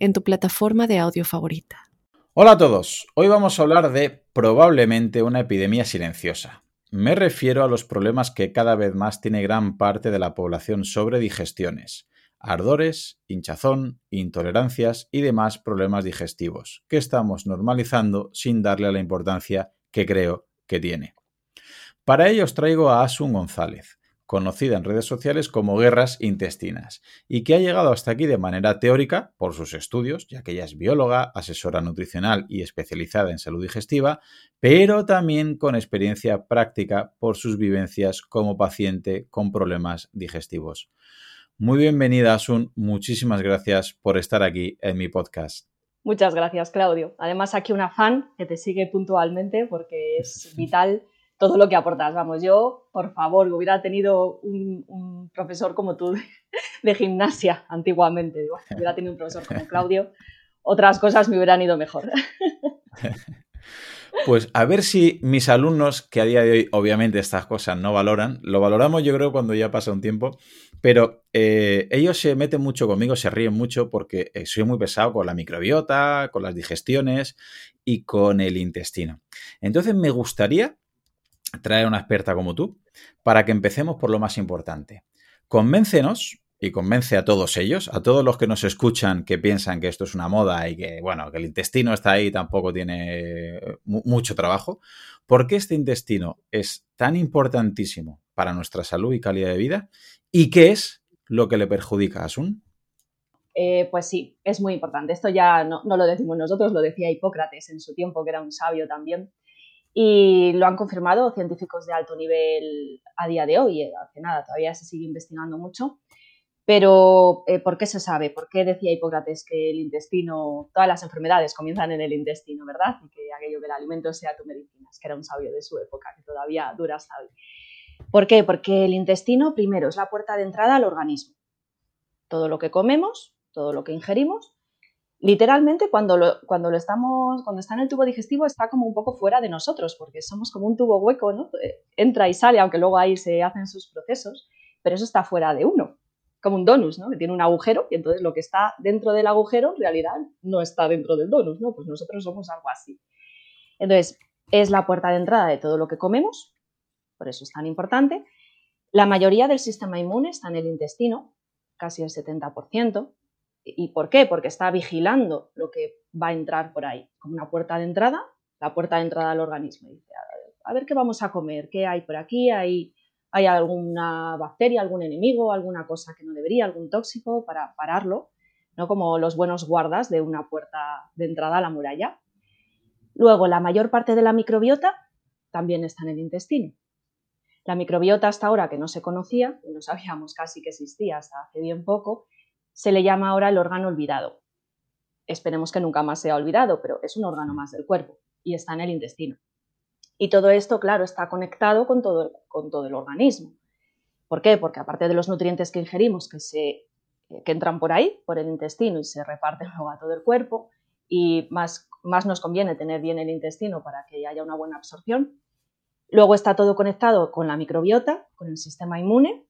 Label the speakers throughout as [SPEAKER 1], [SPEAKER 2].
[SPEAKER 1] en tu plataforma de audio favorita.
[SPEAKER 2] Hola a todos, hoy vamos a hablar de probablemente una epidemia silenciosa. Me refiero a los problemas que cada vez más tiene gran parte de la población sobre digestiones, ardores, hinchazón, intolerancias y demás problemas digestivos, que estamos normalizando sin darle la importancia que creo que tiene. Para ello os traigo a Asun González, conocida en redes sociales como guerras intestinas, y que ha llegado hasta aquí de manera teórica por sus estudios, ya que ella es bióloga, asesora nutricional y especializada en salud digestiva, pero también con experiencia práctica por sus vivencias como paciente con problemas digestivos. Muy bienvenida, Asun. Muchísimas gracias por estar aquí en mi podcast.
[SPEAKER 3] Muchas gracias, Claudio. Además, aquí una fan que te sigue puntualmente porque es vital todo lo que aportas. Vamos, yo, por favor, hubiera tenido un, profesor como tú de, gimnasia antiguamente. hubiera tenido un profesor como Claudio, otras cosas me hubieran ido mejor.
[SPEAKER 2] Pues a ver si mis alumnos, que a día de hoy obviamente estas cosas no valoran, lo valoramos yo creo cuando ya pasa un tiempo, pero eh, ellos se meten mucho conmigo, se ríen mucho porque eh, soy muy pesado con la microbiota, con las digestiones y con el intestino. Entonces me gustaría traer a una experta como tú para que empecemos por lo más importante. Convéncenos y convence a todos ellos, a todos los que nos escuchan que piensan que esto es una moda y que, bueno, que el intestino está ahí y tampoco tiene mucho trabajo. ¿Por qué este intestino es tan importantísimo para nuestra salud y calidad de vida? ¿Y qué es lo que le perjudica a Asun?
[SPEAKER 3] Eh, pues sí, es muy importante. Esto ya no, lo decimos nosotros, lo decía Hipócrates en su tiempo, que era un sabio también. Y lo han confirmado científicos de alto nivel a día de hoy. Eh, hace nada, todavía se sigue investigando mucho. Pero, eh, ¿por qué se sabe? ¿Por qué decía Hipócrates que el intestino, todas las enfermedades comienzan en el intestino, ¿verdad? Y que aquello del alimento sea tu medicina, que era un sabio de su época, que todavía dura hasta hoy. ¿Por qué? Porque el intestino, primero, es la puerta de entrada al organismo. Todo lo que comemos, todo lo que ingerimos, literalmente cuando cuando lo estamos, cuando está en el tubo digestivo está como un poco fuera de nosotros, porque somos como un tubo hueco, ¿no? Eh, entra y sale, aunque luego ahí se hacen sus procesos, pero eso está fuera de uno, como un donus, ¿no? Que tiene un agujero y entonces lo que está dentro del agujero en realidad no está dentro del donus, ¿no? Pues nosotros somos algo así. Entonces, es la puerta de entrada de todo lo que comemos, por eso es tan importante. La mayoría del sistema inmune está en el intestino, casi el 70%, ¿Y por qué? Porque está vigilando lo que va a entrar por ahí, como una puerta de entrada, la puerta de entrada al organismo. dice, a ver, qué vamos a comer, qué hay por aquí, hay, hay alguna bacteria, algún enemigo, alguna cosa que no debería, algún tóxico para pararlo, ¿no? como los buenos guardas de una puerta de entrada a la muralla. Luego, la mayor parte de la microbiota también está en el intestino. La microbiota hasta ahora que no se conocía, no sabíamos casi que existía hasta hace bien poco, se le llama ahora el órgano olvidado. Esperemos que nunca más sea olvidado, pero es un órgano más del cuerpo y está en el intestino. Y todo esto, claro, está conectado con todo, con todo el organismo. ¿Por qué? Porque aparte de los nutrientes que ingerimos, que, se, que entran por ahí, por el intestino y se reparten luego a todo el cuerpo, y más, más nos conviene tener bien el intestino para que haya una buena absorción. Luego está todo conectado con la microbiota, con el sistema inmune,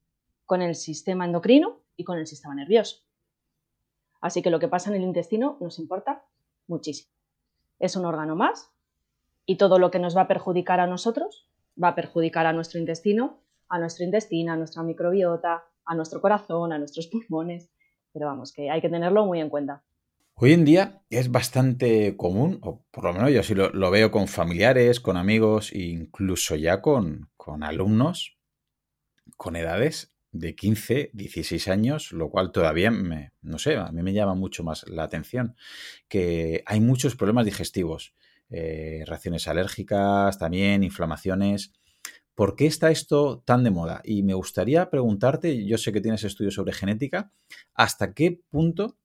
[SPEAKER 3] con el sistema endocrino y con el sistema nervioso. Así que lo que pasa en el intestino nos importa muchísimo. Es un órgano más y todo lo que nos va a perjudicar a nosotros va a perjudicar a nuestro intestino, a nuestro intestino, a nuestra microbiota, a nuestro corazón, a nuestros pulmones. Pero vamos, que hay que tenerlo muy en cuenta.
[SPEAKER 2] Hoy en día es bastante común, o por lo menos yo sí lo, veo con familiares, con amigos incluso ya con, con alumnos con edades de 15, 16 años, lo cual todavía me, no sé, a mí me llama mucho más la atención, que hay muchos problemas digestivos, eh, reacciones alérgicas, también inflamaciones. ¿Por qué está esto tan de moda? Y me gustaría preguntarte, yo sé que tienes estudios sobre genética, ¿hasta qué punto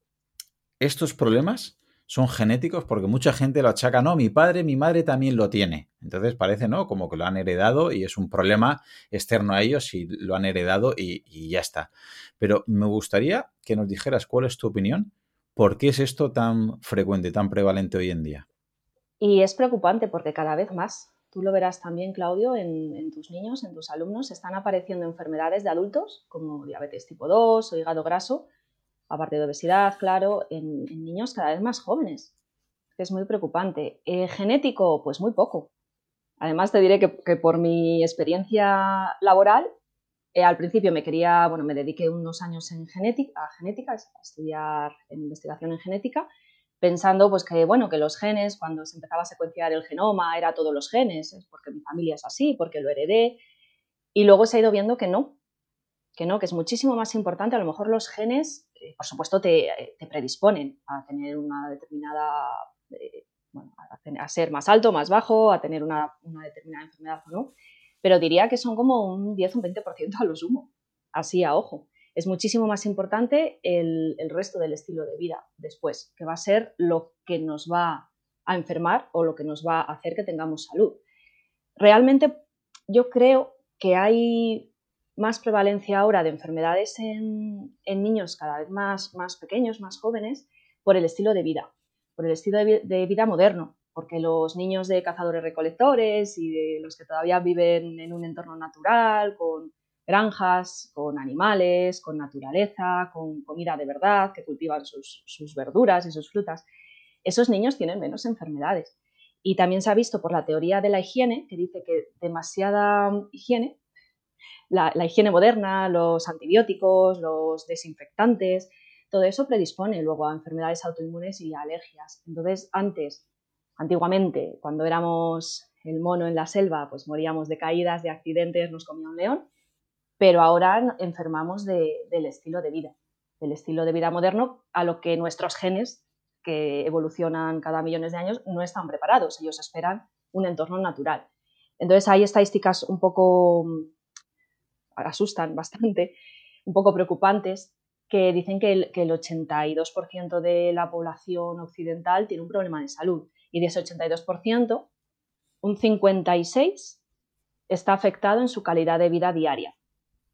[SPEAKER 2] estos problemas son genéticos porque mucha gente lo achaca, no, mi padre, mi madre también lo tiene. Entonces parece, ¿no? Como que lo han heredado y es un problema externo a ellos y lo han heredado y, ya está. Pero me gustaría que nos dijeras cuál es tu opinión, por qué es esto tan frecuente, tan prevalente hoy en día.
[SPEAKER 3] Y es preocupante porque cada vez más, tú lo verás también, Claudio, en, tus niños, en tus alumnos, están apareciendo enfermedades de adultos como diabetes tipo 2 o hígado graso, aparte de obesidad, claro, en, niños cada vez más jóvenes. Es muy preocupante. Eh, genético, pues muy poco. Además, te diré que, por mi experiencia laboral, eh, al principio me quería, bueno, me dediqué unos años en genética, a genética, a estudiar en investigación en genética, pensando pues que bueno que los genes cuando se empezaba a secuenciar el genoma era todos los genes es porque mi familia es así porque lo heredé y luego se ha ido viendo que no que no que es muchísimo más importante a lo mejor los genes eh, por supuesto te, te, predisponen a tener una determinada eh, bueno, a, ser más alto más bajo a tener una, una determinada enfermedad o no pero diría que son como un 10 o un 20% a lo sumo así a ojo es muchísimo más importante el, resto del estilo de vida después, que va a ser lo que nos va a enfermar o lo que nos va a hacer que tengamos salud. Realmente yo creo que hay más prevalencia ahora de enfermedades en, niños cada vez más, más, pequeños, más jóvenes, por el estilo de vida, por el estilo de, vida moderno, porque los niños de cazadores recolectores y de los que todavía viven en un entorno natural, con granjas, con animales, con naturaleza, con comida de verdad, que cultivan sus, verduras y sus frutas, esos niños tienen menos enfermedades. Y también se ha visto por la teoría de la higiene, que dice que demasiada higiene, la, higiene moderna, los antibióticos, los desinfectantes, todo eso predispone luego a enfermedades autoinmunes y alergias. Entonces, antes, antiguamente, cuando éramos el mono en la selva, pues moríamos de caídas, de accidentes, nos comía un león pero ahora enfermamos del estilo de vida, del estilo de vida moderno a lo que nuestros genes, que evolucionan cada millones de años, no están preparados. Ellos esperan un entorno natural. Entonces hay estadísticas un poco, asustan bastante, un poco preocupantes, que dicen que el, que el 82% de la población occidental tiene un problema de salud y de ese 82%, un 56% está afectado en su calidad de vida diaria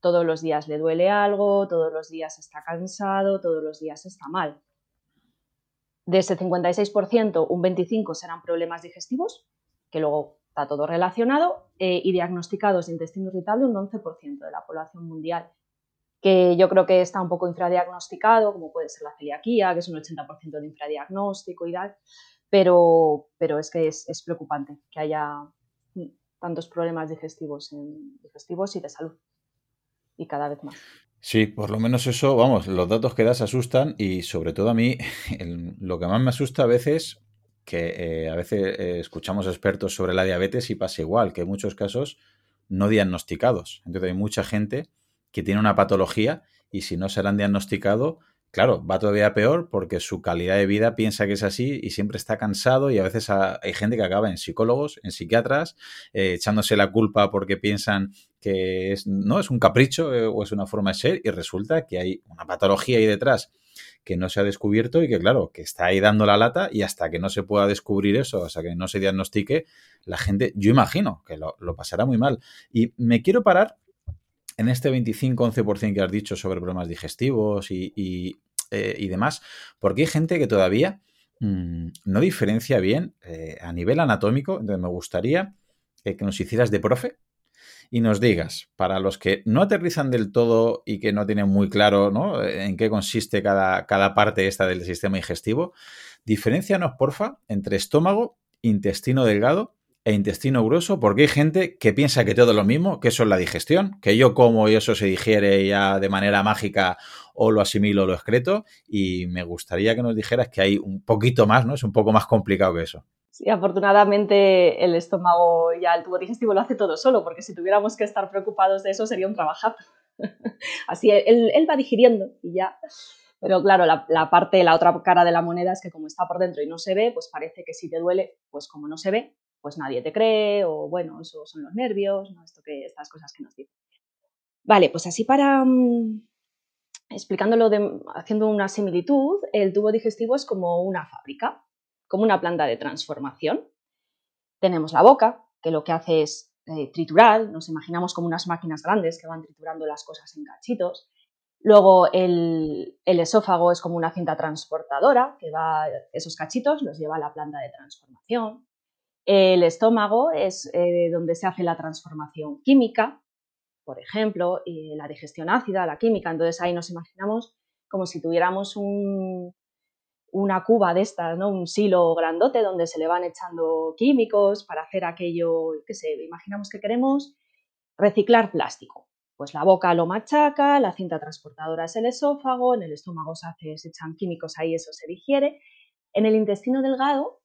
[SPEAKER 3] todos los días le duele algo, todos los días está cansado, todos los días está mal. De ese 56%, un 25% serán problemas digestivos, que luego está todo relacionado, eh, y diagnosticados de intestino irritable un 11% de la población mundial, que yo creo que está un poco infradiagnosticado, como puede ser la celiaquía, que es un 80% de infradiagnóstico y tal, pero, pero es que es, es preocupante que haya tantos problemas digestivos, en, digestivos y de salud y cada vez más.
[SPEAKER 2] Sí, por lo menos eso, vamos, los datos que das asustan y sobre todo a mí lo que más me asusta a veces, que eh, a veces eh, escuchamos expertos sobre la diabetes y pasa igual, que en muchos casos no diagnosticados. Entonces hay mucha gente que tiene una patología y si no se han diagnosticado, claro, va todavía peor porque su calidad de vida piensa que es así y siempre está cansado y a veces hay gente que acaba en psicólogos, en psiquiatras, eh, echándose la culpa porque piensan que es, no es un capricho o es una forma de ser y resulta que hay una patología ahí detrás que no se ha descubierto y que claro, que está ahí dando la lata y hasta que no se pueda descubrir eso, hasta que no se diagnostique, la gente, yo imagino que lo, pasará muy mal. Y me quiero parar en este 25-11% que has dicho sobre problemas digestivos y, eh, demás, porque hay gente que todavía mm, no diferencia bien eh, a nivel anatómico, entonces me gustaría que nos hicieras de profe y nos digas, para los que no aterrizan del todo y que no tienen muy claro ¿no? en qué consiste cada, cada parte esta del sistema digestivo, diferencianos, porfa, entre estómago, intestino delgado e intestino grueso, porque hay gente que piensa que todo es lo mismo, que eso es la digestión, que yo como y eso se digiere ya de manera mágica o lo asimilo o lo excreto, y me gustaría que nos dijeras que hay un poquito más, ¿no? Es un poco más complicado que eso.
[SPEAKER 3] Sí, afortunadamente el estómago ya el tubo digestivo lo hace todo solo, porque si tuviéramos que estar preocupados de eso sería un trabajazo. Así él, va digiriendo y ya. Pero claro, la, parte, la otra cara de la moneda es que como está por dentro y no se ve, pues parece que si te duele, pues como no se ve, pues nadie te cree, o bueno, eso son los nervios, ¿no? Esto que, estas cosas que nos dicen. Vale, pues así para, mm, explicándolo, de, haciendo una similitud, el tubo digestivo es como una fábrica como una planta de transformación. Tenemos la boca, que lo que hace es eh, triturar, nos imaginamos como unas máquinas grandes que van triturando las cosas en cachitos. Luego el, esófago es como una cinta transportadora que va, esos cachitos los lleva a la planta de transformación. El estómago es eh, donde se hace la transformación química, por ejemplo, y la digestión ácida, la química. Entonces ahí nos imaginamos como si tuviéramos una cuba de estas, ¿no? un silo grandote donde se le van echando químicos para hacer aquello, qué sé, imaginamos que queremos reciclar plástico. Pues la boca lo machaca, la cinta transportadora es el esófago, en el estómago se, hace, se echan químicos ahí, eso se digiere. En el intestino delgado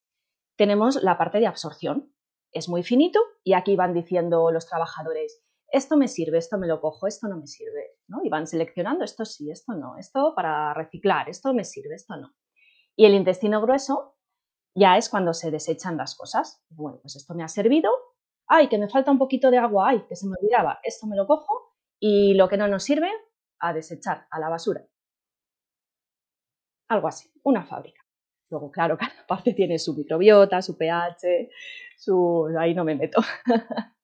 [SPEAKER 3] tenemos la parte de absorción. Es muy finito y aquí van diciendo los trabajadores, esto me sirve, esto me lo cojo, esto no me sirve, ¿no? Y van seleccionando esto sí, esto no, esto para reciclar, esto me sirve, esto no. Y el intestino grueso ya es cuando se desechan las cosas. Bueno, pues esto me ha servido, ay, que me falta un poquito de agua, ay, que se me olvidaba, esto me lo cojo y lo que no nos sirve, a desechar, a la basura. Algo así, una fábrica. Luego, claro, cada parte tiene su microbiota, su pH, su... ahí no me meto.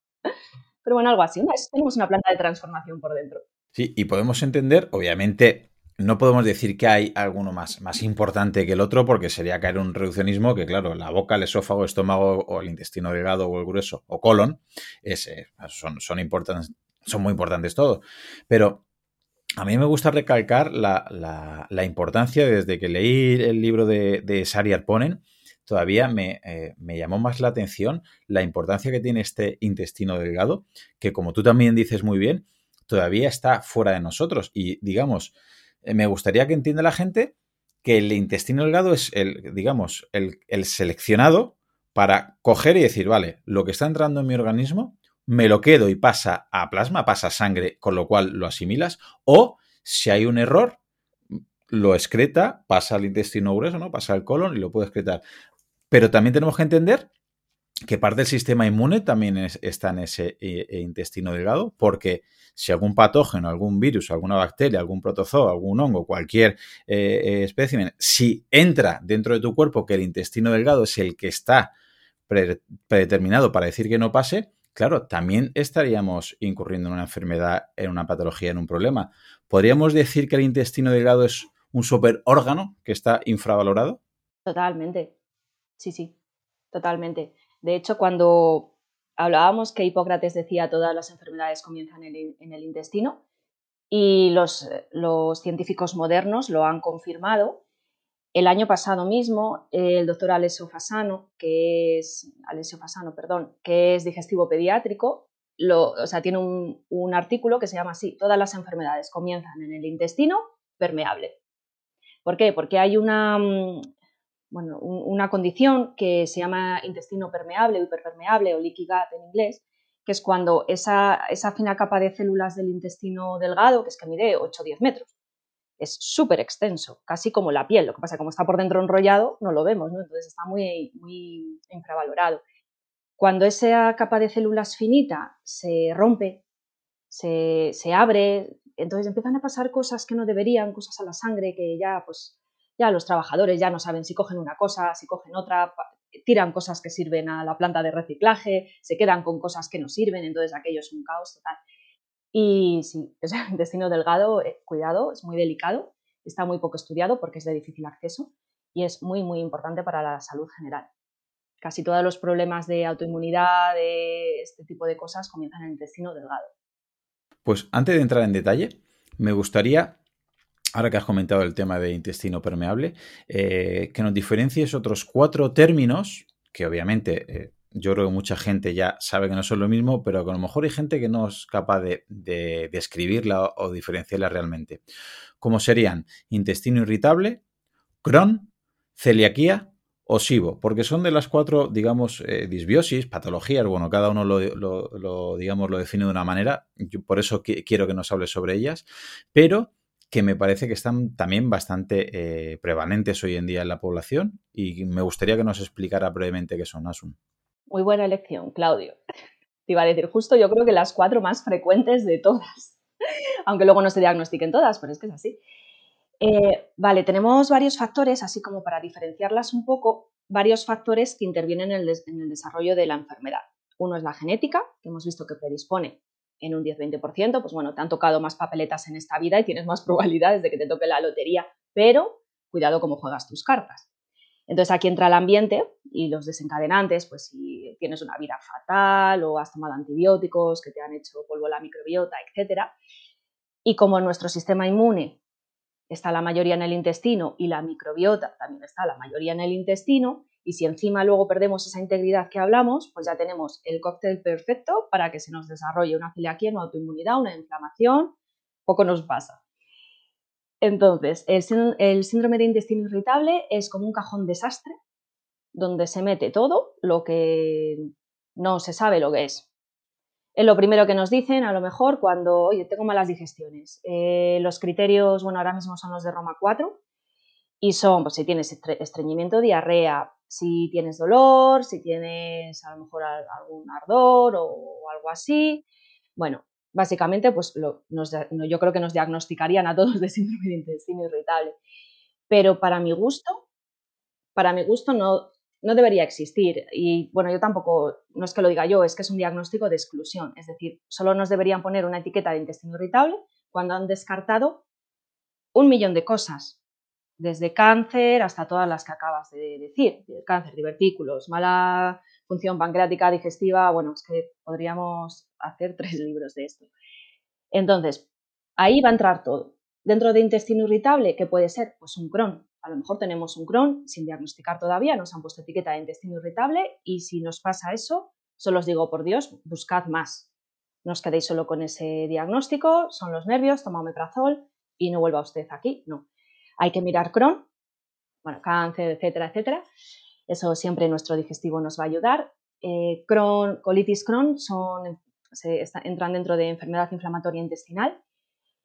[SPEAKER 3] Pero bueno, algo así. tenemos una planta de transformación por dentro.
[SPEAKER 2] Sí, y podemos entender, obviamente, no podemos decir que hay alguno más, más importante que el otro porque sería caer un reduccionismo que, claro, la boca, el esófago, el estómago o el intestino delgado o el grueso o colon es, son, son, importantes, son muy importantes todos. Pero a mí me gusta recalcar la, importancia desde que leí el libro de, de Sari Arponen todavía eh, me, llamó más la atención la importancia que tiene este intestino delgado, que como tú también dices muy bien, todavía está fuera de nosotros. Y digamos, eh, me gustaría que entienda la gente que el intestino delgado es el, digamos, el, el seleccionado para coger y decir, vale, lo que está entrando en mi organismo, me lo quedo y pasa a plasma, pasa a sangre, con lo cual lo asimilas, o si hay un error, lo excreta, pasa al intestino grueso, ¿no? Pasa al colon y lo puede excretar. Pero también tenemos que entender que parte del sistema inmune también está en ese eh, eh, intestino delgado, porque si algún patógeno, algún virus, alguna bacteria, algún protozoo, algún hongo, cualquier eh, espécimen, si entra dentro de tu cuerpo que el intestino delgado es el que está predeterminado para decir que no pase, claro, también estaríamos incurriendo en una enfermedad, en una patología, en un problema. ¿Podríamos decir que el intestino delgado es un superórgano que está infravalorado?
[SPEAKER 3] Totalmente. Sí, sí, totalmente. De hecho, cuando hablábamos que Hipócrates decía todas las enfermedades comienzan en el, intestino y los, científicos modernos lo han confirmado, el año pasado mismo, el doctor Alessio Fasano, que es, Alessio Fasano, perdón, que es digestivo pediátrico, lo, o sea, tiene un, un, artículo que se llama así, todas las enfermedades comienzan en el intestino permeable. ¿Por qué? Porque hay una, bueno, una condición que se llama intestino permeable o hiperpermeable o leaky gut en inglés, que es cuando esa, esa fina capa de células del intestino delgado, que es que mide 8 o 10 metros, es súper extenso, casi como la piel. Lo que pasa es que como está por dentro enrollado, no lo vemos, ¿no? entonces está muy, muy infravalorado. Cuando esa capa de células finita se rompe, se, se abre, entonces empiezan a pasar cosas que no deberían, cosas a la sangre que ya pues los trabajadores ya no saben si cogen una cosa, si cogen otra, tiran cosas que sirven a la planta de reciclaje, se quedan con cosas que no sirven, entonces aquello es un caos total. Y sí, el intestino delgado, eh, cuidado, es muy delicado, está muy poco estudiado porque es de difícil acceso y es muy, muy importante para la salud general. Casi todos los problemas de autoinmunidad, de este tipo de cosas, comienzan en el intestino delgado.
[SPEAKER 2] Pues antes de entrar en detalle, me gustaría ahora que has comentado el tema de intestino permeable, eh, que nos diferencies otros cuatro términos que obviamente eh, yo creo que mucha gente ya sabe que no son lo mismo, pero que a lo mejor hay gente que no es capaz de, describirla o, diferenciarla realmente. Como serían intestino irritable, Crohn, celiaquía o SIBO, porque son de las cuatro, digamos, eh, disbiosis, patologías, bueno, cada uno lo, digamos, lo define de una manera, por eso quiero que nos hables sobre ellas, pero que me parece que están también bastante eh, prevalentes hoy en día en la población y me gustaría que nos explicara brevemente qué son Asun.
[SPEAKER 3] Muy buena elección, Claudio. Te iba a decir justo, yo creo que las cuatro más frecuentes de todas, aunque luego no se diagnostiquen todas, pero es que es así. Eh, vale, tenemos varios factores, así como para diferenciarlas un poco. varios factores que intervienen en el, desarrollo de la enfermedad. Uno es la genética, que hemos visto que predispone en un 10-20%, pues bueno, te han tocado más papeletas en esta vida y tienes más probabilidades de que te toque la lotería, pero cuidado cómo juegas tus cartas. Entonces aquí entra el ambiente y los desencadenantes, pues si tienes una vida fatal o has tomado antibióticos que te han hecho polvo la microbiota, etc. Y como nuestro sistema inmune está la mayoría en el intestino y la microbiota también está la mayoría en el intestino, y si encima luego perdemos esa integridad que hablamos, pues ya tenemos el cóctel perfecto para que se nos desarrolle una celiaquía, una autoinmunidad, una inflamación, poco nos pasa. Entonces, el, síndrome de intestino irritable es como un cajón desastre donde se mete todo lo que no se sabe lo que es. Es lo primero que nos dicen, a lo mejor, cuando, oye, tengo malas digestiones. Eh, los criterios, bueno, ahora mismo son los de Roma 4 y son, pues si tienes estreñimiento, diarrea, si tienes dolor, si tienes a lo mejor algún ardor o algo así. Bueno, básicamente, pues yo creo que nos diagnosticarían a todos de síndrome de intestino irritable. Pero para mi gusto, para mi gusto no, no debería existir. Y bueno, yo tampoco, no es que lo diga yo, es que es un diagnóstico de exclusión. Es decir, solo nos deberían poner una etiqueta de intestino irritable cuando han descartado un millón de cosas, desde cáncer hasta todas las que acabas de decir, cáncer, divertículos, mala función pancreática, digestiva, bueno, es que podríamos hacer tres libros de esto. Entonces, ahí va a entrar todo. Dentro de intestino irritable, ¿qué puede ser? Pues un Crohn. A lo mejor tenemos un Crohn sin diagnosticar todavía, nos han puesto etiqueta de intestino irritable y si nos pasa eso, solo os digo, por Dios, buscad más. No os quedéis solo con ese diagnóstico, son los nervios, toma omeprazol y no vuelva usted aquí, no. Hay que mirar Crohn, bueno, cáncer, etcétera, etcétera. Eso siempre nuestro digestivo nos va a ayudar. Eh, Crohn, colitis Crohn son, entran dentro de enfermedad inflamatoria intestinal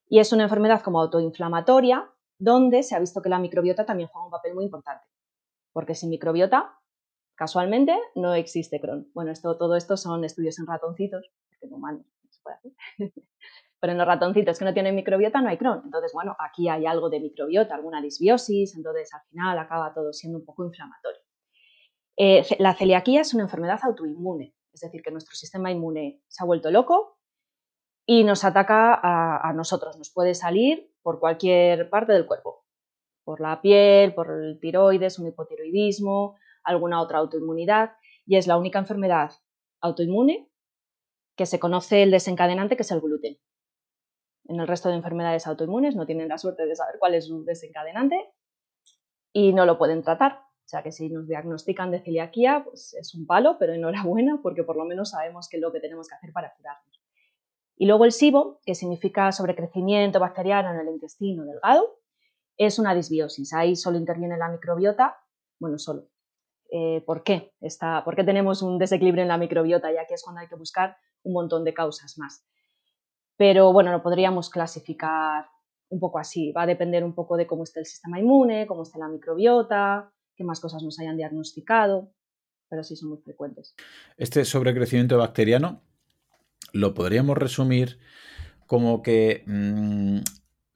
[SPEAKER 3] y es una enfermedad como autoinflamatoria donde se ha visto que la microbiota también juega un papel muy importante. Porque sin microbiota, casualmente, no existe Crohn. Bueno, esto, todo esto son estudios en ratoncitos, porque en humanos no se puede hacer. Pero en los ratoncitos que no tienen microbiota no hay Crohn. Entonces, bueno, aquí hay algo de microbiota, alguna disbiosis, entonces al final acaba todo siendo un poco inflamatorio. Eh, la celiaquía es una enfermedad autoinmune, es decir, que nuestro sistema inmune se ha vuelto loco y nos ataca a, nosotros. Nos puede salir por cualquier parte del cuerpo, por la piel, por el tiroides, un hipotiroidismo, alguna otra autoinmunidad, y es la única enfermedad autoinmune que se conoce el desencadenante, que es el gluten. En el resto de enfermedades autoinmunes no tienen la suerte de saber cuál es su desencadenante y no lo pueden tratar. O sea que si nos diagnostican de celiaquía, pues es un palo, pero enhorabuena porque por lo menos sabemos qué es lo que tenemos que hacer para curarnos. Y luego el SIBO, que significa sobrecrecimiento bacteriano en el intestino delgado, es una disbiosis. Ahí solo interviene la microbiota, bueno, solo. Eh, ¿Por qué? Está, ¿Por qué tenemos un desequilibrio en la microbiota? Y aquí es cuando hay que buscar un montón de causas más. Pero bueno, lo podríamos clasificar un poco así. Va a depender un poco de cómo esté el sistema inmune, cómo esté la microbiota, qué más cosas nos hayan diagnosticado, pero sí son muy frecuentes.
[SPEAKER 2] Este sobrecrecimiento bacteriano lo podríamos resumir como que mm,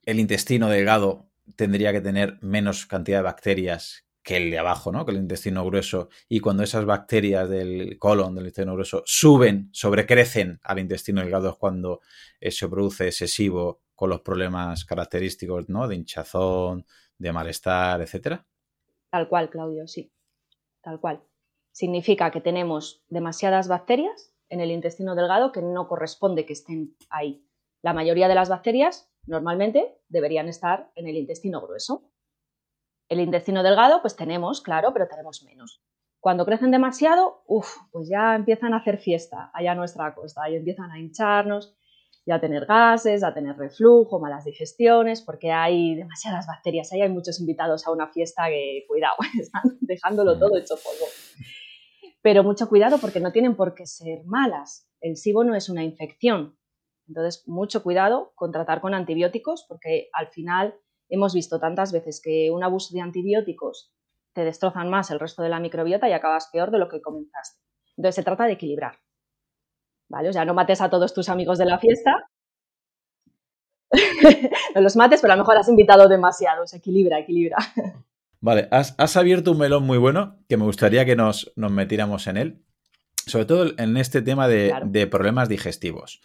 [SPEAKER 2] el intestino delgado tendría que tener menos cantidad de bacterias que el de abajo, ¿no? Que el intestino grueso. Y cuando esas bacterias del colon, del intestino grueso, suben, sobrecrecen al intestino delgado es cuando se produce excesivo con los problemas característicos, ¿no? De hinchazón, de malestar, etcétera.
[SPEAKER 3] Tal cual, Claudio, sí. Tal cual. Significa que tenemos demasiadas bacterias en el intestino delgado que no corresponde que estén ahí. La mayoría de las bacterias normalmente deberían estar en el intestino grueso. El intestino delgado, pues tenemos, claro, pero tenemos menos. Cuando crecen demasiado, uff, pues ya empiezan a hacer fiesta allá a nuestra costa y empiezan a hincharnos y a tener gases, a tener reflujo, malas digestiones, porque hay demasiadas bacterias. Ahí hay muchos invitados a una fiesta que, cuidado, están dejándolo todo hecho polvo. Pero mucho cuidado porque no tienen por qué ser malas. El SIBO no es una infección. Entonces, mucho cuidado con tratar con antibióticos porque al final hemos visto tantas veces que un abuso de antibióticos te destrozan más el resto de la microbiota y acabas peor de lo que comenzaste. Entonces, se trata de equilibrar. ¿vale? O sea, no mates a todos tus amigos de la fiesta. no los mates, pero a lo mejor has invitado demasiado, se equilibra, equilibra.
[SPEAKER 2] Vale, has, abierto un melón muy bueno que me gustaría que nos, metiéramos en él, sobre todo en este tema de problemas digestivos.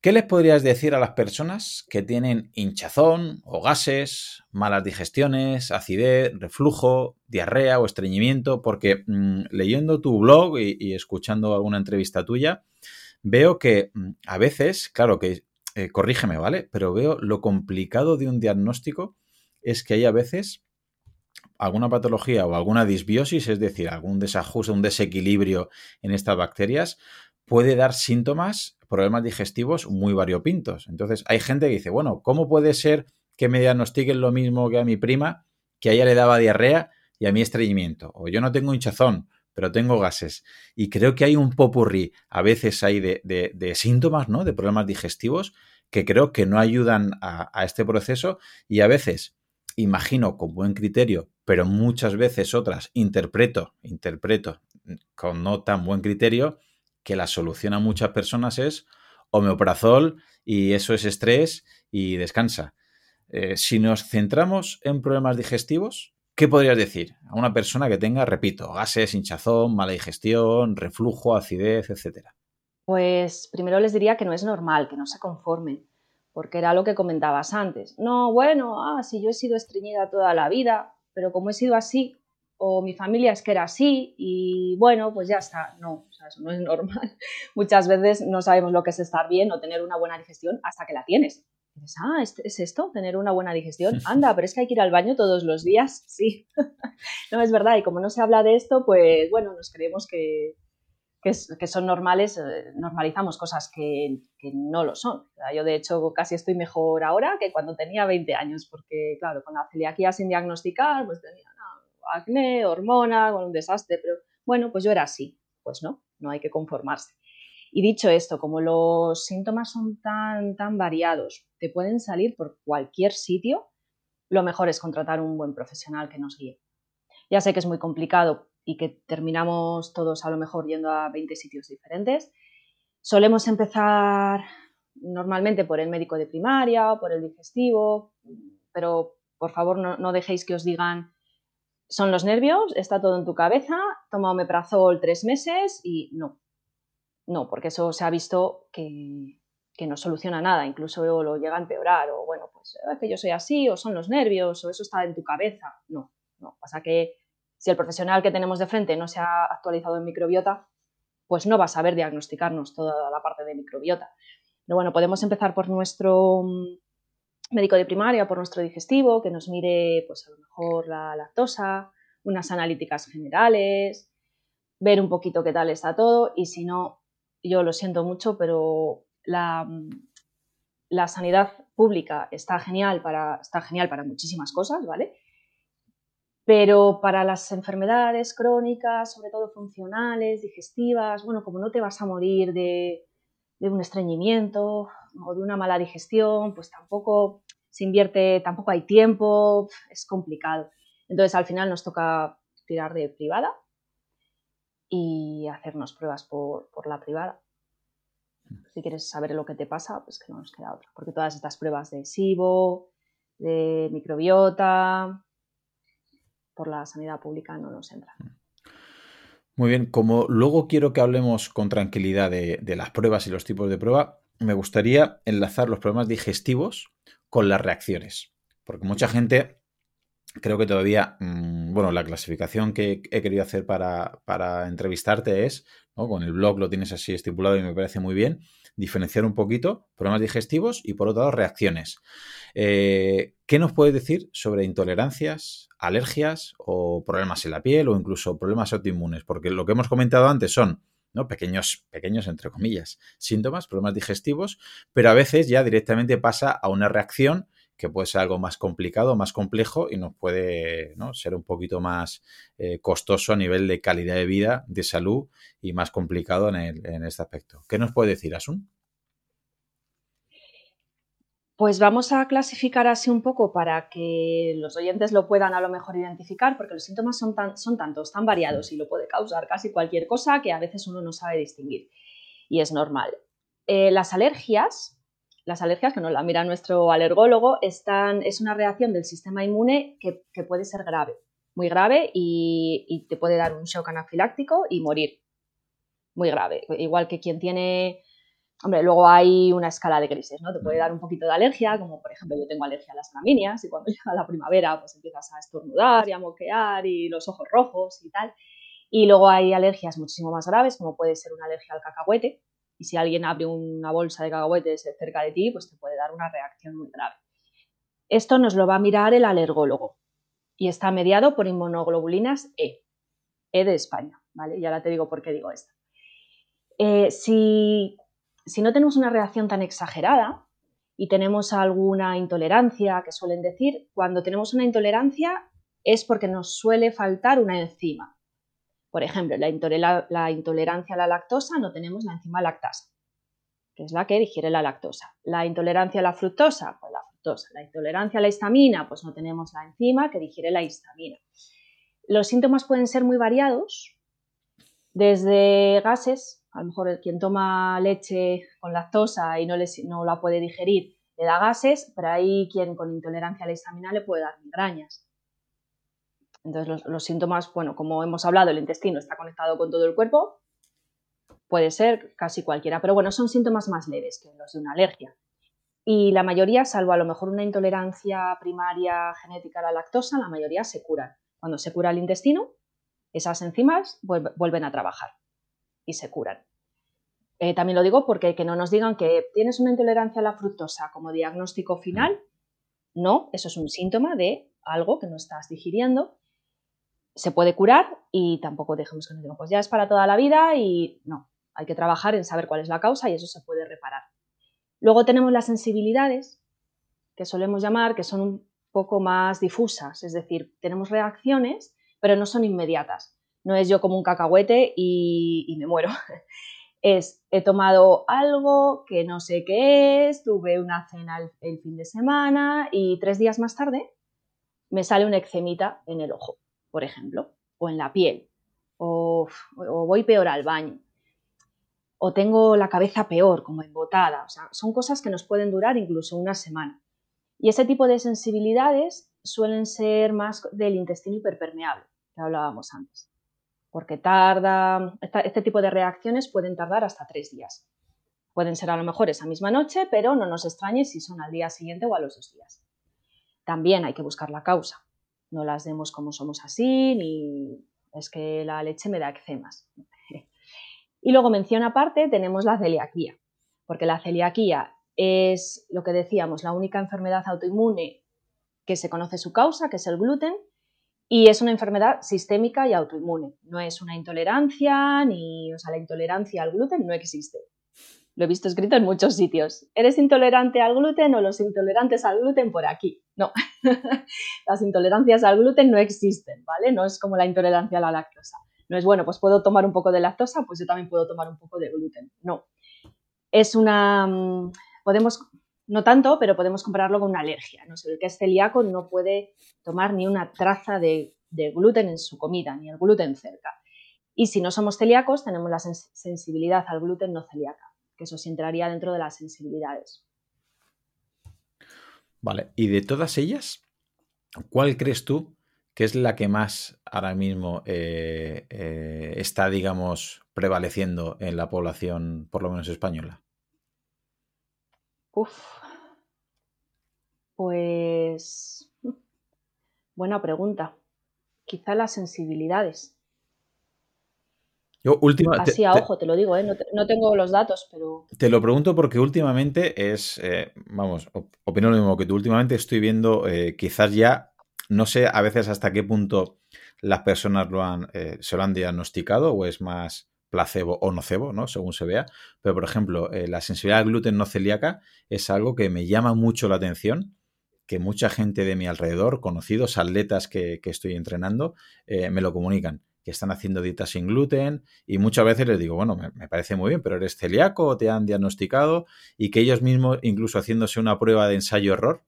[SPEAKER 2] ¿Qué les podrías decir a las personas que tienen hinchazón o gases, malas digestiones, acidez, reflujo, diarrea o estreñimiento? Porque mm, leyendo tu blog y, escuchando alguna entrevista tuya, veo que mm, a veces, claro que, eh, corrígeme, ¿vale? Pero veo lo complicado de un diagnóstico es que hay a veces alguna patología o alguna disbiosis, es decir, algún desajuste, un desequilibrio en estas bacterias, puede dar síntomas problemas digestivos muy variopintos. Entonces, hay gente que dice, bueno, ¿cómo puede ser que me diagnostiquen lo mismo que a mi prima, que a ella le daba diarrea y a mí estreñimiento? O yo no tengo hinchazón, pero tengo gases. Y creo que hay un popurrí, a veces hay de, síntomas, ¿no? De problemas digestivos que creo que no ayudan a, a este proceso y a veces imagino con buen criterio, pero muchas veces otras interpreto, interpreto con no tan buen criterio que la solución a muchas personas es homeoprazol y eso es estrés y descansa. Eh, si nos centramos en problemas digestivos, ¿qué podrías decir a una persona que tenga, repito, gases, hinchazón, mala digestión, reflujo, acidez, etcétera?
[SPEAKER 3] Pues primero les diría que no es normal, que no se conformen, porque era lo que comentabas antes. No, bueno, ah, si yo he sido estreñida toda la vida, pero como he sido así, o mi familia es que era así y bueno, pues ya está. No, eso no es normal. Muchas veces no sabemos lo que es estar bien o tener una buena digestión hasta que la tienes. dices, ah, ¿es esto? ¿Tener una buena digestión? Anda, pero es que hay que ir al baño todos los días. Sí, no es verdad. Y como no se habla de esto, pues bueno, nos creemos que, que, son normales, eh, normalizamos cosas que, que no lo son. yo, de hecho, casi estoy mejor ahora que cuando tenía 20 años, porque, claro, con la celiaquía sin diagnosticar, pues tenía acné, hormona, con un desastre, pero bueno, pues yo era así. Pues no, no hay que conformarse. Y dicho esto, como los síntomas son tan, tan variados, te pueden salir por cualquier sitio, lo mejor es contratar un buen profesional que nos guíe. Ya sé que es muy complicado y que terminamos todos a lo mejor yendo a 20 sitios diferentes. Solemos empezar normalmente por el médico de primaria o por el digestivo, pero por favor no, no dejéis que os digan son los nervios, está todo en tu cabeza, toma omeprazol tres meses y no. No, porque eso se ha visto que, no soluciona nada, incluso lo llega a empeorar, o bueno, pues es que yo soy así, o son los nervios, o eso está en tu cabeza. No, no. Pasa que si el profesional que tenemos de frente no se ha actualizado en microbiota, pues no va a saber diagnosticarnos toda la parte de microbiota. Pero bueno, podemos empezar por nuestro médico de primaria por nuestro digestivo, que nos mire pues a lo mejor la lactosa, unas analíticas generales, ver un poquito qué tal está todo y si no, yo lo siento mucho, pero la, la sanidad pública está genial, para, está genial para muchísimas cosas, ¿vale? Pero para las enfermedades crónicas, sobre todo funcionales, digestivas, bueno, como no te vas a morir de, de un estreñimiento o de una mala digestión, pues tampoco se invierte, tampoco hay tiempo, es complicado. Entonces al final nos toca tirar de privada y hacernos pruebas por, la privada. Si quieres saber lo que te pasa, pues que no nos queda otra. Porque todas estas pruebas de SIBO, de microbiota, por la sanidad pública no nos entran.
[SPEAKER 2] Muy bien, como luego quiero que hablemos con tranquilidad de, las pruebas y los tipos de prueba, me gustaría enlazar los problemas digestivos con las reacciones. Porque mucha gente, creo que todavía, mm, bueno, la clasificación que he querido hacer para, entrevistarte es, con el blog lo tienes así estipulado y me parece muy bien, diferenciar un poquito problemas digestivos y por otro lado reacciones. Eh, ¿Qué nos puedes decir sobre intolerancias, alergias o problemas en la piel o incluso problemas autoinmunes? Porque lo que hemos comentado antes son ¿no? pequeños, pequeños, entre comillas, síntomas, problemas digestivos, pero a veces ya directamente pasa a una reacción que puede ser algo más complicado, más complejo y nos puede ser un poquito más eh, costoso a nivel de calidad de vida, de salud y más complicado en, este aspecto. ¿Qué nos puede decir, Asun?
[SPEAKER 3] Pues vamos a clasificar así un poco para que los oyentes lo puedan a lo mejor identificar, porque los síntomas son, tan, son tantos, tan variados y lo puede causar casi cualquier cosa que a veces uno no sabe distinguir. Y es normal. Eh, las alergias las alergias, que nos la mira nuestro alergólogo, es una reacción del sistema inmune que, puede ser grave, muy grave y, te puede dar un shock anafiláctico y morir. Muy grave. Igual que quien tiene Hombre, luego hay una escala de grises, ¿no? Te puede dar un poquito de alergia, como por ejemplo yo tengo alergia a las gramíneas y cuando llega la primavera pues empiezas a estornudar y a moquear y los ojos rojos y tal. Y luego hay alergias muchísimo más graves, como puede ser una alergia al cacahuete, y si alguien abre una bolsa de cacahuetes cerca de ti, pues te puede dar una reacción muy grave. Esto nos lo va a mirar el alergólogo y está mediado por inmunoglobulinas E, E de España, ¿vale? Y ahora te digo por qué digo esto. Eh, si, si no tenemos una reacción tan exagerada y tenemos alguna intolerancia, que suelen decir, cuando tenemos una intolerancia es porque nos suele faltar una enzima. Por ejemplo, la, intolerancia a la lactosa no tenemos la enzima lactasa, que es la que digiere la lactosa. La intolerancia a la fructosa, pues la fructosa. La intolerancia a la histamina, pues no tenemos la enzima que digiere la histamina. Los síntomas pueden ser muy variados, desde gases, a lo mejor quien toma leche con lactosa y no, la puede digerir le da gases, pero hay quien con intolerancia a la histamina le puede dar migrañas. Entonces, los, síntomas, bueno, como hemos hablado, el intestino está conectado con todo el cuerpo, puede ser casi cualquiera, pero bueno, son síntomas más leves que los de una alergia. Y la mayoría, salvo a lo mejor una intolerancia primaria genética a la lactosa, la mayoría se curan. Cuando se cura el intestino, esas enzimas vuelven a trabajar y se curan. Eh, también lo digo porque que no nos digan que tienes una intolerancia a la fructosa como diagnóstico final. No, eso es un síntoma de algo que no estás digiriendo se puede curar y tampoco dejemos que nos digan, pues ya es para toda la vida y no, hay que trabajar en saber cuál es la causa y eso se puede reparar. Luego tenemos las sensibilidades, que solemos llamar, que son un poco más difusas, es decir, tenemos reacciones, pero no son inmediatas. No es yo como un cacahuete y, me muero. Es, he tomado algo que no sé qué es, tuve una cena el fin de semana y tres días más tarde me sale una eczemita en el ojo por ejemplo, o en la piel, o, voy peor al baño, o tengo la cabeza peor, como embotada. O sea, son cosas que nos pueden durar incluso una semana. Y ese tipo de sensibilidades suelen ser más del intestino hiperpermeable, que hablábamos antes. Porque tarda, este tipo de reacciones pueden tardar hasta tres días. Pueden ser a lo mejor esa misma noche, pero no nos extrañe si son al día siguiente o a los dos días. También hay que buscar la causa no las demos como somos así, ni es que la leche me da eczemas. y luego mención aparte tenemos la celiaquía, porque la celiaquía es lo que decíamos, la única enfermedad autoinmune que se conoce su causa, que es el gluten, y es una enfermedad sistémica y autoinmune. No es una intolerancia, ni, o sea, la intolerancia al gluten no existe. Lo he visto escrito en muchos sitios. ¿Eres intolerante al gluten o los intolerantes al gluten por aquí? No. Las intolerancias al gluten no existen, ¿vale? No es como la intolerancia a la lactosa. No es bueno, pues puedo tomar un poco de lactosa, pues yo también puedo tomar un poco de gluten. No. Es una. Mm, podemos. No tanto, pero podemos compararlo con una alergia. ¿no? el que es celíaco no puede tomar ni una traza de, gluten en su comida, ni el gluten cerca. Y si no somos celíacos, tenemos la sensibilidad al gluten no celíaca que eso sí entraría dentro de las sensibilidades.
[SPEAKER 2] Vale, y de todas ellas, ¿cuál crees tú que es la que más ahora mismo eh, eh, está, digamos, prevaleciendo en la población, por lo menos española?
[SPEAKER 3] Uf. Pues. Buena pregunta. Quizá las sensibilidades. Así a ojo, te lo digo, ¿eh? no, tengo los datos, pero...
[SPEAKER 2] Te lo pregunto porque últimamente es, eh, vamos, opino lo mismo que tú, últimamente estoy viendo eh, quizás ya, no sé a veces hasta qué punto las personas lo han, se lo han diagnosticado o es más placebo o nocebo, ¿no? Según se vea. Pero, por ejemplo, la sensibilidad al gluten no celíaca es algo que me llama mucho la atención que mucha gente de mi alrededor, conocidos atletas que, que estoy entrenando, me lo comunican que están haciendo dietas sin gluten y muchas veces les digo, bueno, me, parece muy bien, pero eres celíaco o te han diagnosticado y que ellos mismos, incluso haciéndose una prueba de ensayo-error,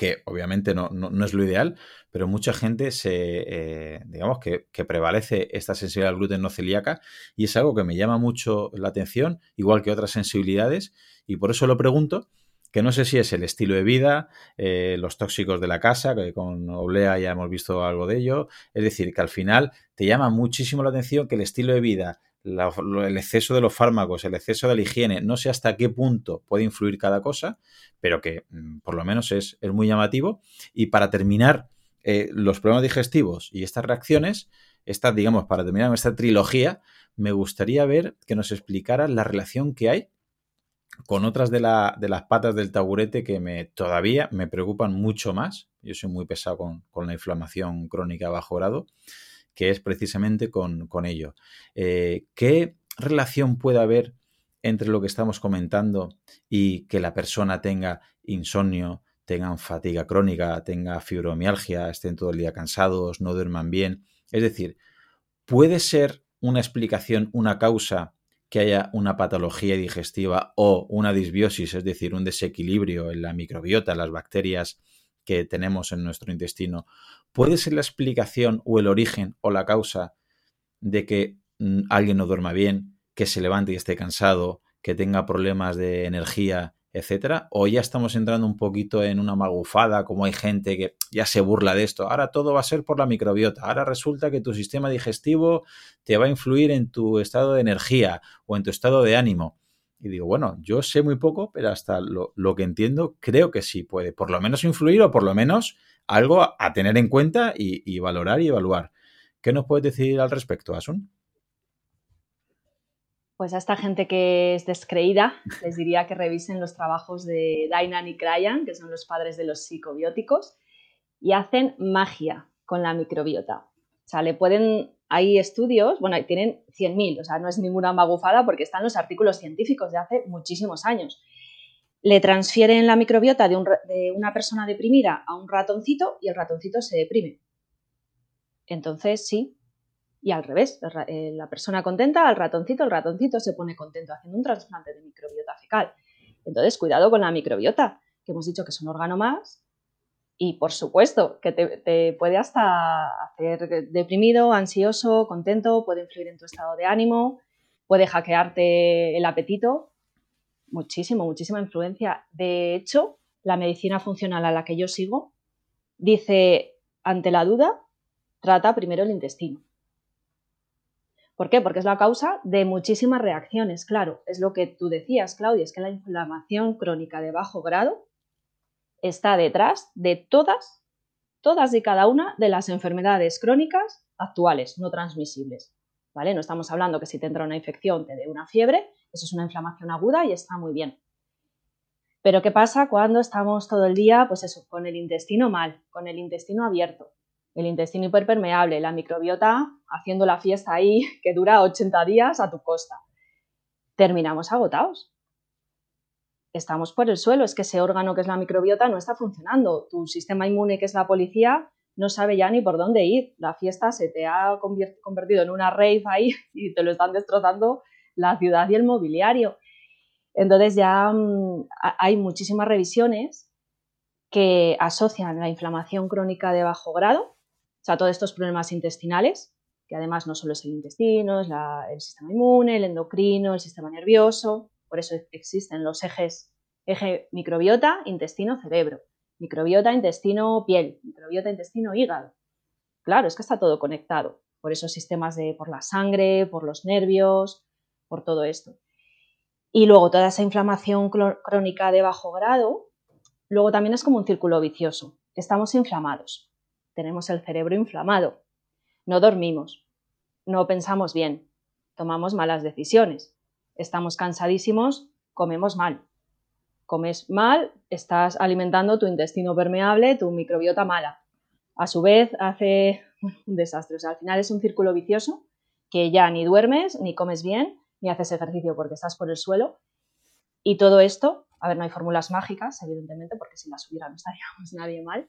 [SPEAKER 2] que obviamente no, es lo ideal, pero mucha gente se, eh, digamos, que, prevalece esta sensibilidad al gluten no celíaca y es algo que me llama mucho la atención, igual que otras sensibilidades, y por eso lo pregunto, que no sé si es el estilo de vida, eh, los tóxicos de la casa, que con Oblea ya hemos visto algo de ello, es decir, que al final te llama muchísimo la atención que el estilo de vida el exceso de los fármacos, el exceso de la higiene, no sé hasta qué punto puede influir cada cosa, pero que mm, por lo menos es, muy llamativo. Y para terminar, eh, los problemas digestivos y estas reacciones, esta, digamos, para terminar esta trilogía, me gustaría ver que nos explicara la relación que hay con otras de, de, las patas del taburete que me, todavía me preocupan mucho más. Yo soy muy pesado con, con la inflamación crónica a bajo grado que es precisamente con, ello. Eh, ¿Qué relación puede haber entre lo que estamos comentando y que la persona tenga insomnio, tengan fatiga crónica, tenga fibromialgia, estén todo el día cansados, no duerman bien? Es decir, ¿puede ser una explicación, una causa que haya una patología digestiva o una disbiosis, es decir, un desequilibrio en la microbiota, las bacterias que tenemos en nuestro intestino, ¿puede ser la explicación o el origen o la causa de que mm, alguien no duerma bien, que se levante y esté cansado, que tenga problemas de energía, etcétera? ¿O ya estamos entrando un poquito en una magufada, como hay gente que ya se burla de esto? Ahora todo va a ser por la microbiota. Ahora resulta que tu sistema digestivo te va a influir en tu estado de energía o en tu estado de ánimo. Y digo, bueno, yo sé muy poco, pero hasta lo, que entiendo, creo que sí puede, por lo menos influir o por lo menos algo a, tener en cuenta y, valorar y evaluar. ¿Qué nos puedes decir al respecto, Asun?
[SPEAKER 3] Pues a esta gente que es descreída, les diría que revisen los trabajos de Dainan y Cryan, que son los padres de los psicobióticos, y hacen magia con la microbiota. O sea, le pueden hay estudios, bueno, tienen 100.000, o sea, no es ninguna magufada porque están los artículos científicos de hace muchísimos años. Le transfieren la microbiota de, una persona deprimida a un ratoncito y el ratoncito se deprime. Entonces, sí, y al revés, eh, la persona contenta al ratoncito, el ratoncito se pone contento haciendo un trasplante de microbiota fecal. Entonces, cuidado con la microbiota, que hemos dicho que es un órgano más y por supuesto que te, puede hasta hacer deprimido, ansioso, contento, puede influir en tu estado de ánimo, puede hackearte el apetito. Muchísimo, muchísima influencia. De hecho, la medicina funcional a la que yo sigo dice, ante la duda, trata primero el intestino. ¿Por qué? Porque es la causa de muchísimas reacciones. Claro, es lo que tú decías, Claudia, es que la inflamación crónica de bajo grado está detrás de todas, todas y cada una de las enfermedades crónicas actuales, no transmisibles. ¿Vale? No estamos hablando que si te entra una infección te dé una fiebre, eso es una inflamación aguda y está muy bien. Pero ¿qué pasa cuando estamos todo el día, pues eso, con el intestino mal, con el intestino abierto, el intestino hiperpermeable, la microbiota haciendo la fiesta ahí que dura 80 días a tu costa? Terminamos agotados estamos por el suelo, es que ese órgano que es la microbiota no está funcionando. Tu sistema inmune, que es la policía, no sabe ya ni por dónde ir. La fiesta se te ha convertido en una rave ahí y te lo están destrozando la ciudad y el mobiliario. Entonces ya mm, hay muchísimas revisiones que asocian la inflamación crónica de bajo grado, o sea, todos estos problemas intestinales, que además no solo es el intestino, es el sistema inmune, el endocrino, el sistema nervioso, por eso existen los ejes, eje microbiota, intestino, cerebro, microbiota, intestino, piel, microbiota, intestino, hígado. Claro, es que está todo conectado por esos sistemas de, por la sangre, por los nervios, por todo esto. Y luego toda esa inflamación crónica de bajo grado, luego también es como un círculo vicioso. Estamos inflamados, tenemos el cerebro inflamado, no dormimos, no pensamos bien, tomamos malas decisiones, estamos cansadísimos, comemos mal. Comes mal, estás alimentando tu intestino permeable, tu microbiota mala. A su vez, hace un desastre. O sea, al final es un círculo vicioso que ya ni duermes, ni comes bien, ni haces ejercicio porque estás por el suelo. Y todo esto, a ver, no hay fórmulas mágicas, evidentemente, porque si las hubiera no estaríamos nadie mal,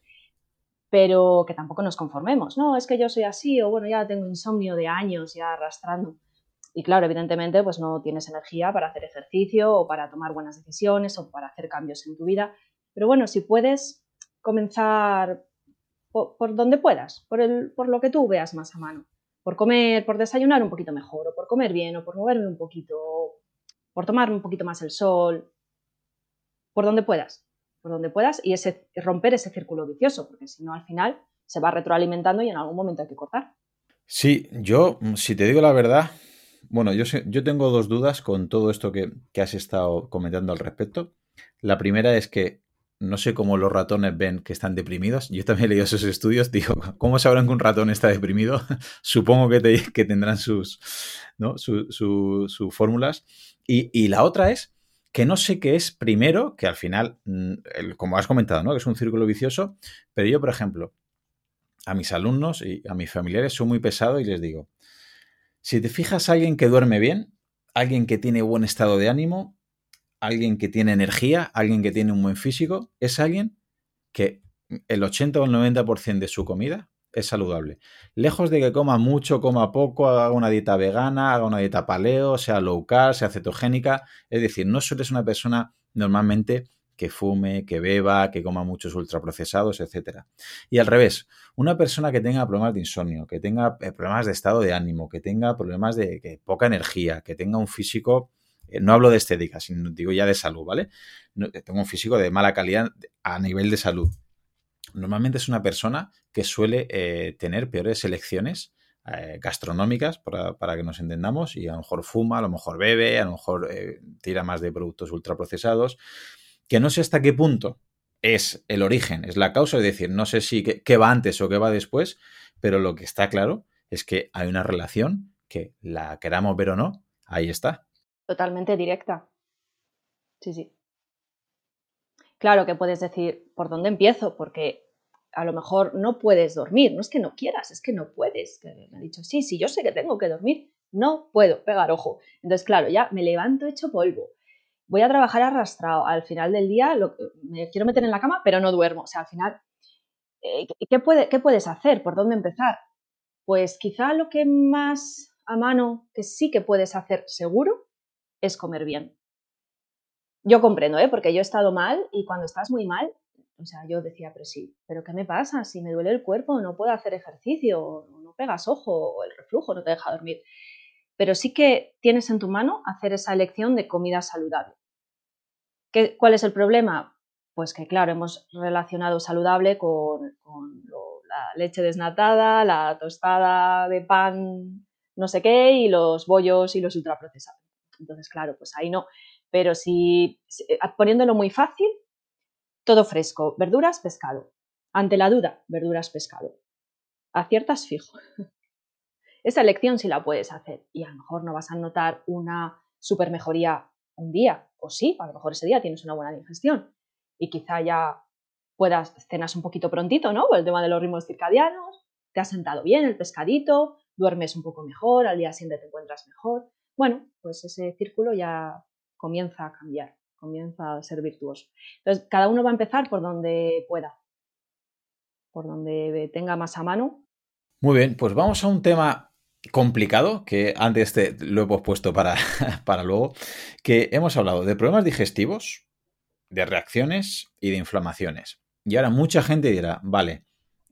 [SPEAKER 3] pero que tampoco nos conformemos. No, es que yo soy así, o bueno, ya tengo insomnio de años ya arrastrando. Y claro, evidentemente, pues no tienes energía para hacer ejercicio o para tomar buenas decisiones o para hacer cambios en tu vida. Pero bueno, si puedes comenzar por, donde puedas, por, el, por lo que tú veas más a mano. Por comer, por desayunar un poquito mejor, o por comer bien, o por moverme un poquito, por tomarme un poquito más el sol, por donde puedas, por donde puedas y ese, romper ese círculo vicioso, porque si no al final se va retroalimentando y en algún momento hay que cortar.
[SPEAKER 2] Sí, yo, si te digo la verdad, bueno, yo, yo tengo dos dudas con todo esto que, que has estado comentando al respecto. La primera es que no sé cómo los ratones ven que están deprimidos. Yo también he leído esos estudios. Digo, ¿cómo sabrán que un ratón está deprimido? Supongo que, que tendrán sus, ¿no? fórmulas. Y, la otra es que no sé qué es primero, que al final, mm, como has comentado, ¿no? que es un círculo vicioso, pero yo, por ejemplo, a mis alumnos y a mis familiares soy muy pesado y les digo, si te fijas alguien que duerme bien, alguien que tiene buen estado de ánimo, alguien que tiene energía, alguien que tiene un buen físico, es alguien que el 80 o el 90% de su comida es saludable. Lejos de que coma mucho, coma poco, haga una dieta vegana, haga una dieta paleo, sea low carb, sea cetogénica. Es decir, no solo una persona normalmente que fume, que beba, que coma muchos ultraprocesados, etc. Y al revés, una persona que tenga problemas de insomnio, que tenga eh, problemas de estado de ánimo, que tenga problemas de poca energía, que tenga un físico no hablo de estética, sino digo ya de salud, ¿vale? Eh, tengo un físico de mala calidad a nivel de salud. Normalmente es una persona que suele eh, tener peores elecciones gastronómicas, para, que nos entendamos, y a lo mejor fuma, a lo mejor bebe, a lo mejor tira más de productos ultraprocesados, que no sé hasta qué punto es el origen, es la causa, es decir, no sé si qué va antes o qué va después, pero lo que está claro es que hay una relación que la queramos ver o no, ahí está
[SPEAKER 3] totalmente directa. Sí, sí. Claro que puedes decir, ¿por dónde empiezo? Porque a lo mejor no puedes dormir, no es que no quieras, es que no puedes. Me ha dicho, sí, sí, yo sé que tengo que dormir, no puedo pegar ojo. Entonces, claro, ya me levanto hecho polvo, voy a trabajar arrastrado, al final del día me quiero meter en la cama, pero no duermo. O sea, al final, eh, ¿qué, ¿qué puedes hacer? ¿Por dónde empezar? Pues quizá lo que más a mano que sí que puedes hacer seguro es comer bien. Yo comprendo, ¿eh? porque yo he estado mal y cuando estás muy mal, o sea, yo decía, pero sí, ¿pero qué me pasa? Si me duele el cuerpo, no puedo hacer ejercicio, no pegas ojo, o el reflujo no te deja dormir. Pero sí que tienes en tu mano hacer esa elección de comida saludable. ¿Qué, ¿Cuál es el problema? Pues que, claro, hemos relacionado saludable con, la leche desnatada, la tostada de pan no sé qué y los bollos y los ultraprocesados. Entonces, claro, pues ahí no. Pero si, eh, poniéndolo muy fácil, todo fresco, verduras, pescado. Ante la duda, verduras, pescado. Aciertas fijo. Esa elección sí la puedes hacer y a lo mejor no vas a notar una super mejoría un día, o sí, a lo mejor ese día tienes una buena digestión y quizá ya puedas cenas un poquito prontito, ¿no? Por el tema de los ritmos circadianos, te has sentado bien el pescadito, duermes un poco mejor, al día siguiente te encuentras mejor bueno, pues ese círculo ya comienza a cambiar, comienza a ser virtuoso. Entonces, cada uno va a empezar por donde pueda, por donde tenga más a mano.
[SPEAKER 2] Muy bien, pues vamos a un tema complicado, que antes te, lo hemos puesto para, para luego, que hemos hablado de problemas digestivos, de reacciones y de inflamaciones. Y ahora mucha gente dirá, vale,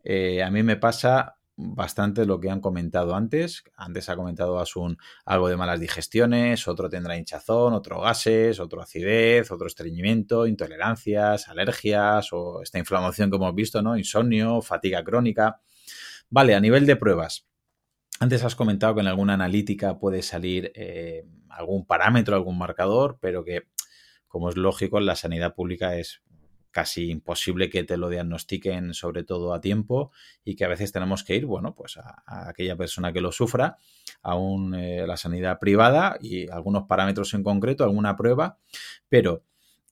[SPEAKER 2] eh, a mí me pasa bastante lo que han comentado antes. Antes ha comentado Asun algo de malas digestiones, otro tendrá hinchazón, otro gases, otro acidez, otro estreñimiento, intolerancias, alergias o esta inflamación que hemos visto, ¿no? Insomnio, fatiga crónica. Vale, a nivel de pruebas. Antes has comentado que en alguna analítica puede salir eh, algún parámetro, algún marcador, pero que, como es lógico, en la sanidad pública es casi imposible que te lo diagnostiquen sobre todo a tiempo y que a veces tenemos que ir, bueno, pues a, aquella persona que lo sufra, a eh, la sanidad privada y algunos parámetros en concreto, alguna prueba, pero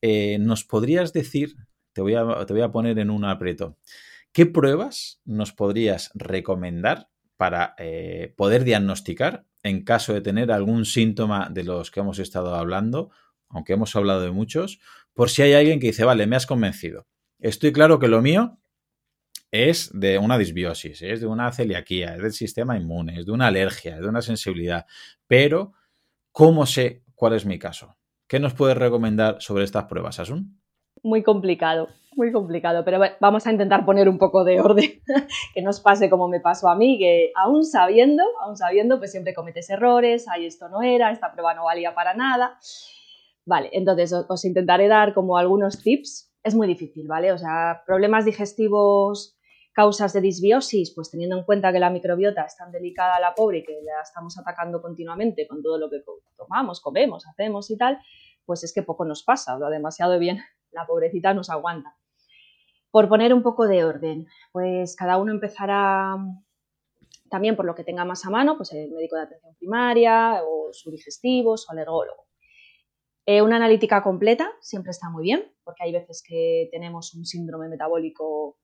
[SPEAKER 2] eh, nos podrías decir, te voy, a, te voy a poner en un aprieto, ¿qué pruebas nos podrías recomendar para eh, poder diagnosticar en caso de tener algún síntoma de los que hemos estado hablando aunque hemos hablado de muchos, por si hay alguien que dice, vale, me has convencido. Estoy claro que lo mío es de una disbiosis, es de una celiaquía, es del sistema inmune, es de una alergia, es de una sensibilidad. Pero, ¿cómo sé cuál es mi caso? ¿Qué nos puedes recomendar sobre estas pruebas, Asun?
[SPEAKER 3] Muy complicado, muy complicado, pero vamos a intentar poner un poco de orden, que no os pase como me pasó a mí, que aún sabiendo, aún sabiendo, pues siempre cometes errores, ahí esto no era, esta prueba no valía para nada. Vale, entonces os intentaré dar como algunos tips. Es muy difícil, ¿vale? O sea, problemas digestivos, causas de disbiosis, pues teniendo en cuenta que la microbiota es tan delicada a la pobre y que la estamos atacando continuamente con todo lo que tomamos, comemos, hacemos y tal, pues es que poco nos pasa, lo demasiado bien la pobrecita nos aguanta. Por poner un poco de orden, pues cada uno empezará también por lo que tenga más a mano, pues el médico de atención primaria o su digestivo, su alergólogo. Eh, una analítica completa siempre está muy bien, porque hay veces que tenemos un síndrome metabólico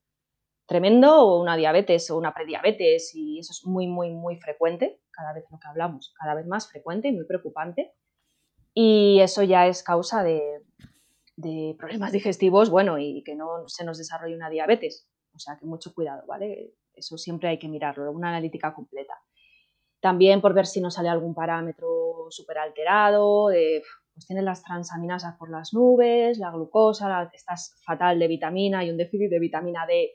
[SPEAKER 3] tremendo o una diabetes o una prediabetes y eso es muy, muy, muy frecuente, cada vez lo que hablamos, cada vez más frecuente y muy preocupante. Y eso ya es causa de, de problemas digestivos, bueno, y que no se nos desarrolle una diabetes. O sea que mucho cuidado, ¿vale? Eso siempre hay que mirarlo, una analítica completa. También por ver si nos sale algún parámetro súper alterado, de, pues tiene las transaminasas por las nubes, la glucosa, estás fatal de vitamina y un déficit de vitamina D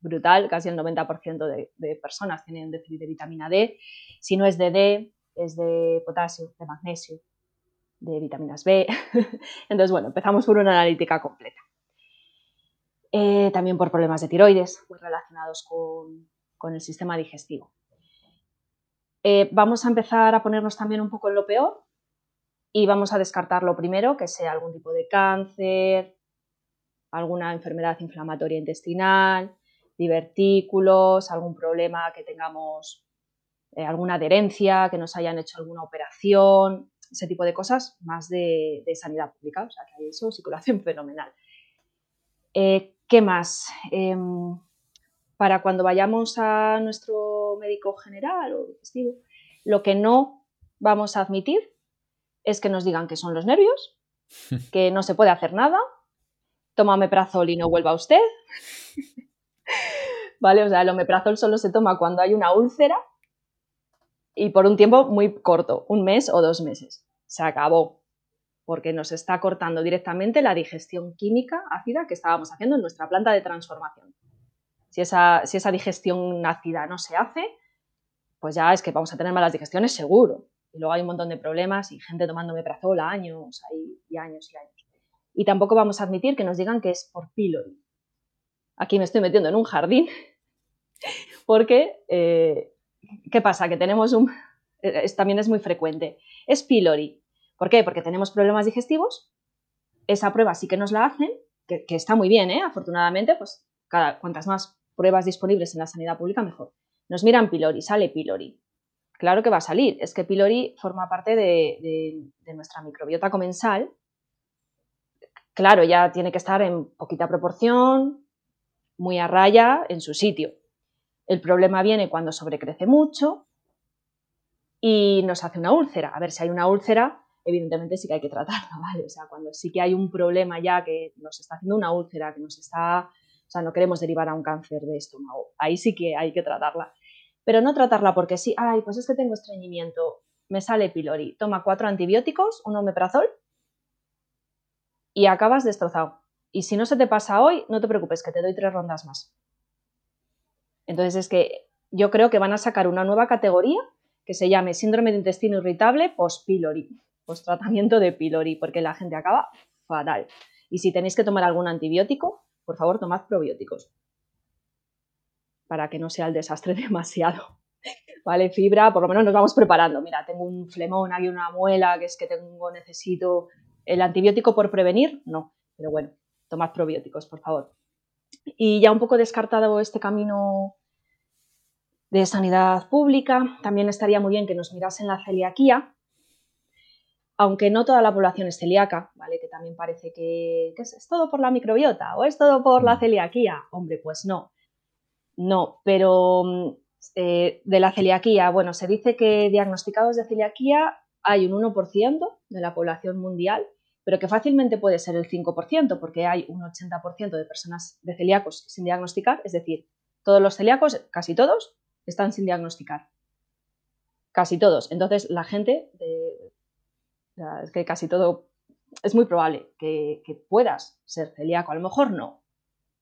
[SPEAKER 3] brutal, casi el 90% de, personas tienen un déficit de vitamina D. Si no es de D, es de potasio, de magnesio, de vitaminas B. Entonces, bueno, empezamos por una analítica completa. Eh, también por problemas de tiroides, muy relacionados con, el sistema digestivo. Eh, vamos a empezar a ponernos también un poco en lo peor y vamos a descartar lo primero, que sea algún tipo de cáncer, alguna enfermedad inflamatoria intestinal, divertículos, algún problema que tengamos, eh, alguna adherencia, que nos hayan hecho alguna operación, ese tipo de cosas más de, sanidad pública, o sea que hay eso circulación fenomenal. Eh, ¿Qué más? Em, para cuando vayamos a nuestro médico general o digestivo, lo que no vamos a admitir es que nos digan que son los nervios, que no se puede hacer nada, toma omeprazol y no vuelva usted. ¿Vale? O sea, el omeprazol solo se toma cuando hay una úlcera y por un tiempo muy corto, un mes o dos meses. Se acabó, porque nos está cortando directamente la digestión química ácida que estábamos haciendo en nuestra planta de transformación. Si esa, si esa digestión ácida no se hace, pues ya es que vamos a tener malas digestiones seguro. Y luego hay un montón de problemas y gente tomando meprazol años y años y años. Y tampoco vamos a admitir que nos digan que es por pylori. Aquí me estoy metiendo en un jardín porque eh, ¿Qué pasa? Que tenemos un... Eh, también es muy frecuente. Es pylori. ¿Por qué? Porque tenemos problemas digestivos. Esa prueba sí que nos la hacen, que, está muy bien, ¿eh? Afortunadamente, pues cada, cuantas más pruebas disponibles en la sanidad pública, mejor. Nos miran pylori, sale pylori. Claro que va a salir. Es que pylori forma parte de, de nuestra microbiota comensal. Claro, ya tiene que estar en poquita proporción, muy a raya, en su sitio. El problema viene cuando sobrecrece mucho y nos hace una úlcera. A ver, si hay una úlcera, evidentemente sí que hay que tratarla, ¿vale? O sea, cuando sí que hay un problema ya que nos está haciendo una úlcera, que nos está, o sea, no queremos derivar a un cáncer de estómago, ahí sí que hay que tratarla. Pero no tratarla porque sí, ay, pues es que tengo estreñimiento, me sale pylori, toma cuatro antibióticos, un omeprazol y acabas destrozado. Y si no se te pasa hoy, no te preocupes, que te doy tres rondas más. Entonces es que yo creo que van a sacar una nueva categoría que se llame síndrome de intestino irritable post-pylori, post-tratamiento de pylori, porque la gente acaba fatal. Y si tenéis que tomar algún antibiótico, por favor tomad probióticos para que no sea el desastre demasiado. ¿Vale? Fibra, por lo menos nos vamos preparando. Mira, tengo un flemón, hay una muela, que es que tengo, necesito el antibiótico por prevenir, no. Pero bueno, tomad probióticos, por favor. Y ya un poco descartado este camino de sanidad pública, también estaría muy bien que nos mirasen la celiaquía, aunque no toda la población es celíaca, ¿vale? Que también parece que, es, todo por la microbiota o es todo por la mm. celiaquía. Hombre, pues no. No, pero mm, eh, de la celiaquía, bueno, se dice que diagnosticados de celiaquía hay un 1% de la población mundial pero que fácilmente puede ser el 5%, porque hay un 80% de personas de celíacos sin diagnosticar, es decir, todos los celíacos, casi todos, están sin diagnosticar. Casi todos. Entonces, la gente, es que casi todo es muy probable que, que puedas ser celíaco, a lo mejor no,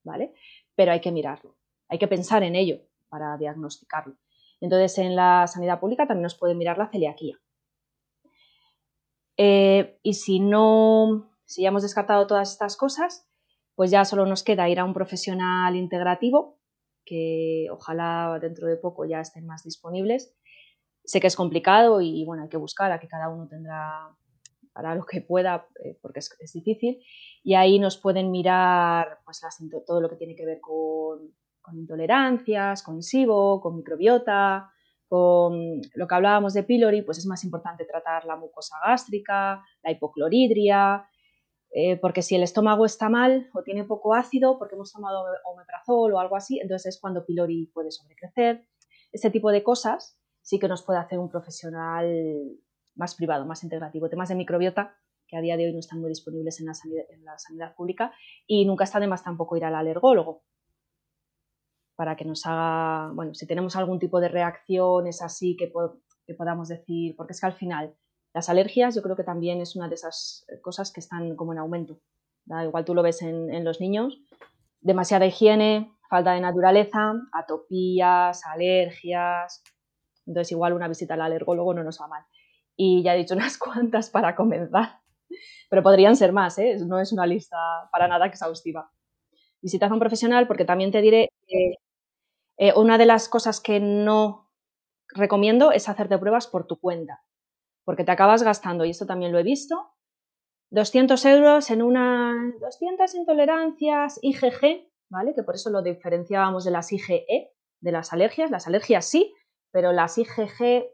[SPEAKER 3] ¿vale? Pero hay que mirarlo, hay que pensar en ello para diagnosticarlo. Entonces, en la sanidad pública también nos pueden mirar la celiaquía. Eh, y si no, si ya hemos descartado todas estas cosas, pues ya solo nos queda ir a un profesional integrativo, que ojalá dentro de poco ya estén más disponibles. Sé que es complicado y bueno, hay que buscar a que cada uno tendrá para lo que pueda, eh, porque es, difícil. Y ahí nos pueden mirar pues, todo lo que tiene que ver con, con intolerancias, con SIBO, con microbiota, con lo que hablábamos de pylori, pues es más importante tratar la mucosa gástrica, la hipocloridria, eh, porque si el estómago está mal o tiene poco ácido, porque hemos tomado omeprazol o algo así, entonces es cuando pylori puede sobrecrecer. Este tipo de cosas sí que nos puede hacer un profesional más privado, más integrativo. Temas de microbiota, que a día de hoy no están muy disponibles en la en la sanidad pública, y nunca está de más tampoco ir al alergólogo, para que nos haga, bueno, si tenemos algún tipo de reacciones así que, que podamos decir, porque es que al final las alergias yo creo que también es una de esas cosas que están como en aumento. Igual tú lo ves en, los niños, demasiada higiene, falta de naturaleza, atopías, alergias. Entonces igual una visita al alergólogo no nos va mal. Y ya he dicho unas cuantas para comenzar, pero podrían ser más, ¿eh? no es una lista para nada exhaustiva. Visitas a un profesional porque también te diré eh, una de las cosas que no recomiendo es hacerte pruebas por tu cuenta, porque te acabas gastando, y esto también lo he visto, 200 euros en una 200 intolerancias IgG, ¿vale? Que por eso lo diferenciábamos de las IgE, de las alergias. Las alergias sí, pero las IgG,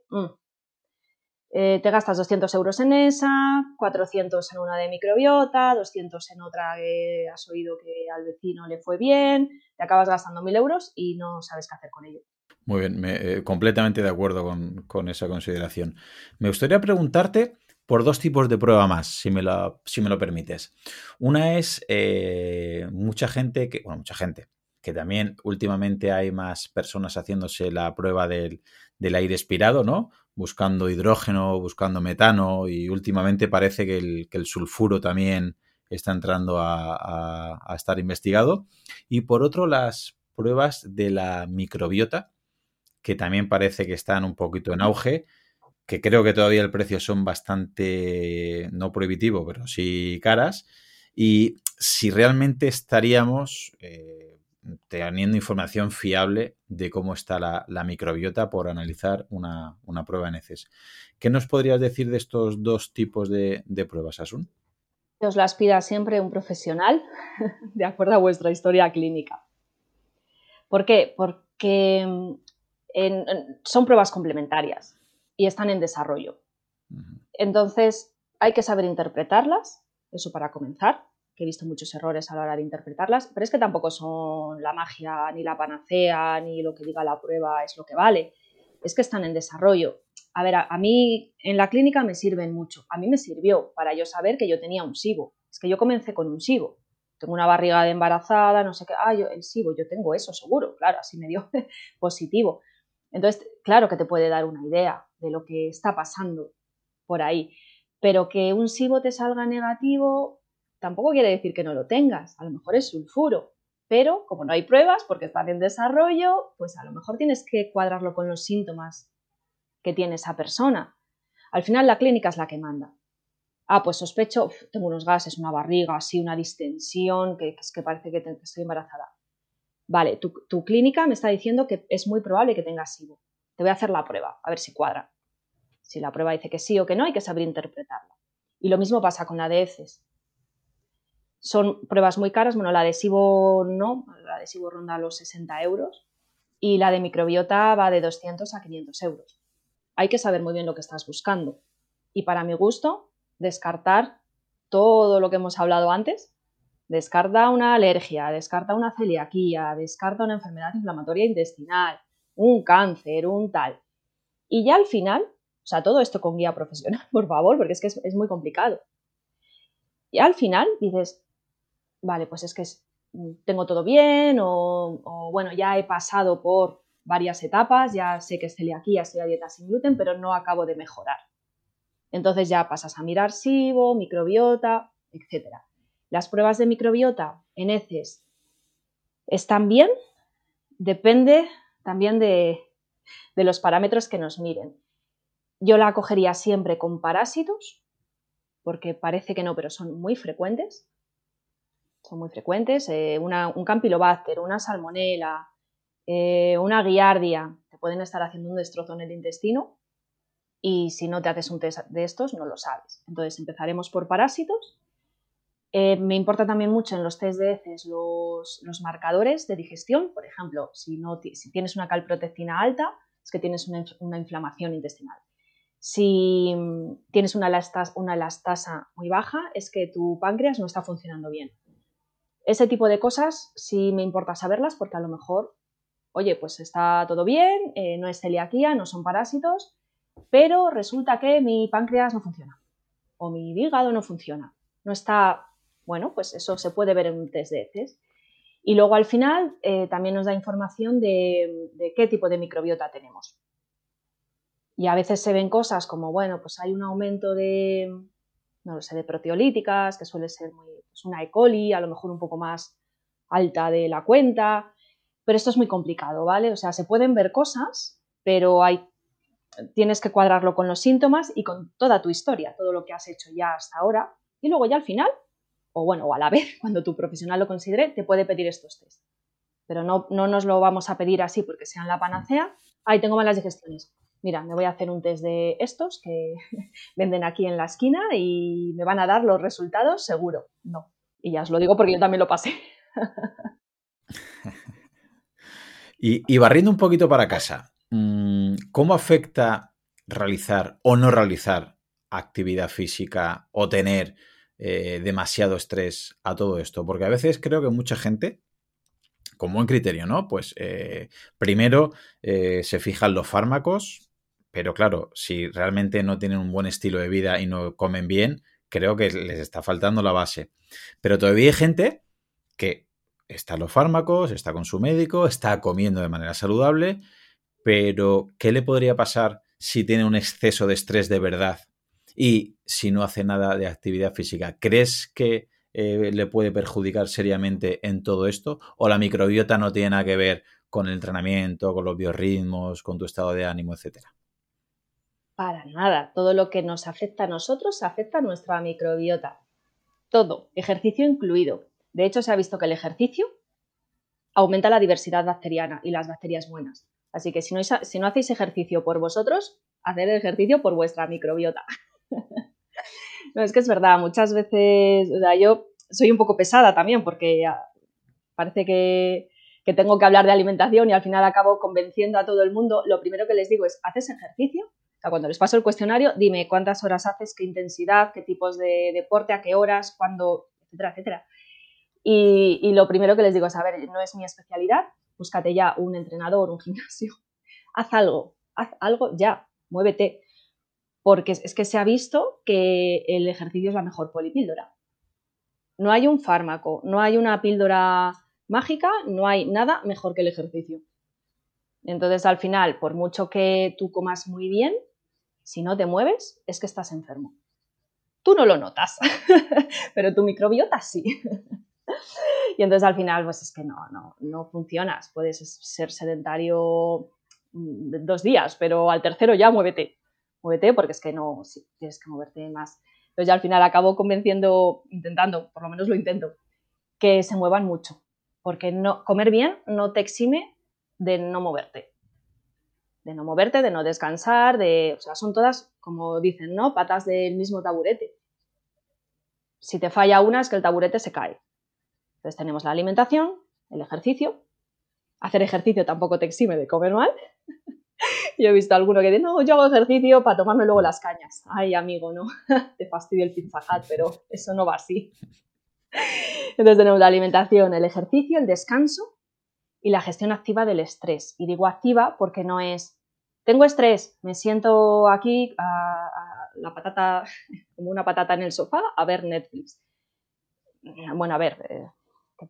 [SPEAKER 3] eh, te gastas 200 euros en esa, 400 en una de microbiota, 200 en otra que has oído que al vecino le fue bien, te acabas gastando 1.000 euros y no sabes qué hacer con ello.
[SPEAKER 2] Muy bien, eh, completamente de acuerdo con, esa consideración. Me gustaría preguntarte por dos tipos de prueba más, si me lo, si me lo permites. Una es eh, mucha gente, que, bueno, mucha gente, que también últimamente hay más personas haciéndose la prueba del, del aire expirado, ¿no? Buscando hidrógeno, buscando metano y últimamente parece que el, sulfuro también está entrando a, estar investigado. Y por otro, las pruebas de la microbiota, que también parece que están un poquito en auge, que creo que todavía el precio son bastante, no prohibitivo, pero sí caras. Y si realmente estaríamos eh, teniendo información fiable de cómo está la, microbiota por analizar una, prueba en heces. ¿Qué nos podrías decir de estos dos tipos de, pruebas, Asun?
[SPEAKER 3] Os las pida siempre un profesional, de acuerdo a vuestra historia clínica. ¿Por qué? Porque mm, son pruebas complementarias y están en desarrollo. Entonces, hay que saber interpretarlas, eso para comenzar he visto muchos errores a la hora de interpretarlas, pero es que tampoco son la magia, ni la panacea, ni lo que diga la prueba es lo que vale. Es que están en desarrollo. A ver, a, mí en la clínica me sirven mucho. A mí me sirvió para yo saber que yo tenía un SIBO. Es que yo comencé con un SIBO. Tengo una barriga de embarazada, no sé qué. Ah, yo el SIBO, yo tengo eso seguro. Claro, así me dio positivo. Entonces, claro que te puede dar una idea de lo que está pasando por ahí. Pero que un SIBO te salga negativo, tampoco quiere decir que no lo tengas, a lo mejor es sulfuro, pero como no hay pruebas porque están en desarrollo, pues a lo mejor tienes que cuadrarlo con los síntomas que tiene esa persona. Al final la clínica es la que manda. Ah, pues sospecho, tengo unos gases, una barriga, así, una distensión, que, es que parece que, estoy embarazada. Vale, tu, clínica me está diciendo que es muy probable que tengas SIBO. Te voy a hacer la prueba, a ver si cuadra. Si la prueba dice que sí o que no, hay que saber interpretarla. Y lo mismo pasa con la de heces. Son pruebas muy caras, bueno, la de SIBO no, la de SIBO ronda los 60 euros y la de microbiota va de 200 a 500 euros. Hay que saber muy bien lo que estás buscando. Y para mi gusto, descartar todo lo que hemos hablado antes. Descarta una alergia, descarta una celiaquía, descarta una enfermedad inflamatoria intestinal, un cáncer, un tal. Y ya al final, o sea, todo esto con guía profesional, por favor, porque es que es, es muy complicado. Y al final dices, vale, pues es que mm, tengo todo bien o, bueno, ya he pasado por varias etapas, ya sé que es celiaquía, estoy a dieta sin gluten, pero no acabo de mejorar. Entonces ya pasas a mirar SIBO, microbiota, etc. Las pruebas de microbiota en heces están bien, depende también de, de los parámetros que nos miren. Yo la cogería siempre con parásitos, porque parece que no, pero son muy frecuentes. Son muy frecuentes. Eh, un campylobacter, una salmonela, eh, una guiardia, te pueden estar haciendo un destrozo en el intestino y si no te haces un test de estos no lo sabes. Entonces empezaremos por parásitos. Eh, me importa también mucho en los test de heces los, marcadores de digestión. Por ejemplo, si, no, si tienes una calprotectina alta, es que tienes una inflamación intestinal. Si mm, tienes una, una elastasa muy baja, es que tu páncreas no está funcionando bien. Ese tipo de cosas sí me importa saberlas porque a lo mejor, oye, pues está todo bien, eh, no es celiaquía, no son parásitos, pero resulta que mi páncreas no funciona o mi hígado no funciona. No está, bueno, pues eso se puede ver en un test de. Y luego al final eh, también nos da información de qué tipo de microbiota tenemos. Y a veces se ven cosas como, bueno, pues hay un aumento de, no lo sé, de proteolíticas, que suele ser muy, pues una E. coli, a lo mejor un poco más alta de la cuenta, pero esto es muy complicado, ¿vale? O sea, se pueden ver cosas, pero hay, tienes que cuadrarlo con los síntomas y con toda tu historia, todo lo que has hecho ya hasta ahora, y luego ya al final, o bueno, o a la vez, cuando tu profesional lo considere, te puede pedir estos test. Pero no, no nos lo vamos a pedir así porque sean la panacea. Ahí tengo malas digestiones mira, me voy a hacer un test de estos que venden aquí en la esquina y me van a dar los resultados seguro. No. Y ya os lo digo porque yo también lo pasé.
[SPEAKER 2] y, barriendo un poquito para casa, mm, ¿cómo afecta realizar o no realizar actividad física o tener eh, demasiado estrés a todo esto? Porque a veces creo que mucha gente con buen criterio, ¿no? Pues eh, primero eh, se fijan los fármacos, pero claro, si realmente no tienen un buen estilo de vida y no comen bien, creo que les está faltando la base. Pero todavía hay gente que está en los fármacos, está con su médico, está comiendo de manera saludable, pero ¿qué le podría pasar si tiene un exceso de estrés de verdad y si no hace nada de actividad física? ¿Crees que eh, le puede perjudicar seriamente en todo esto? ¿O la microbiota no tiene nada que ver con el entrenamiento, con los biorritmos, con tu estado de ánimo, etcétera?
[SPEAKER 3] Para nada. Todo lo que nos afecta a nosotros afecta a nuestra microbiota. Todo, ejercicio incluido. De hecho, se ha visto que el ejercicio aumenta la diversidad bacteriana y las bacterias buenas. Así que si no, hacéis ejercicio por vosotros, hacer ejercicio por vuestra microbiota. no, es que es verdad, muchas veces, o sea, yo soy un poco pesada también porque parece que, que tengo que hablar de alimentación y al final acabo convenciendo a todo el mundo. Lo primero que les digo es, ¿haces ejercicio? Cuando les paso el cuestionario, dime cuántas horas haces, qué intensidad, qué tipos de deporte, a qué horas, cuándo, etcétera, etcétera. Y, lo primero que les digo es, a ver, no es mi especialidad, búscate ya un entrenador, un gimnasio, haz algo, haz algo ya, muévete, porque es que se ha visto que el ejercicio es la mejor polipíldora. No hay un fármaco, no hay una píldora mágica, no hay nada mejor que el ejercicio. Entonces, al final, por mucho que tú comas muy bien, si no te mueves, es que estás enfermo. Tú no lo notas, pero tu microbiota sí. y entonces al final, pues es que no, no, no funcionas. Puedes ser sedentario mm, dos días, pero al tercero ya muévete. Muévete porque es que no, sí, tienes que moverte más. Entonces ya al final acabo convenciendo, intentando, por lo menos lo intento, que se muevan mucho. Porque no, comer bien no te exime de no moverte de no moverte, de no descansar, de, o sea, son todas, como dicen, ¿no? Patas del mismo taburete. Si te falla una es que el taburete se cae. Entonces tenemos la alimentación, el ejercicio. Hacer ejercicio tampoco te exime de comer mal. yo he visto a alguno que dice, no, yo hago ejercicio para tomarme luego las cañas. Ay, amigo, no, te fastidio el pizza pero eso no va así. Entonces tenemos la alimentación, el ejercicio, el descanso y la gestión activa del estrés. Y digo activa porque no es, tengo estrés, me siento aquí a, la patata, como una patata en el sofá, a ver Netflix. Bueno, a ver, eh,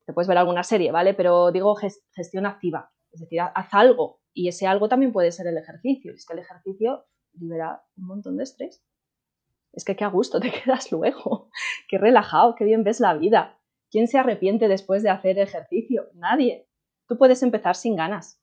[SPEAKER 3] te puedes ver alguna serie, ¿vale? Pero digo gestión activa, es decir, haz algo. Y ese algo también puede ser el ejercicio. Es que el ejercicio libera un montón de estrés. Es que qué a gusto te quedas luego, qué relajado, qué bien ves la vida. ¿Quién se arrepiente después de hacer ejercicio? Nadie. Tú puedes empezar sin ganas.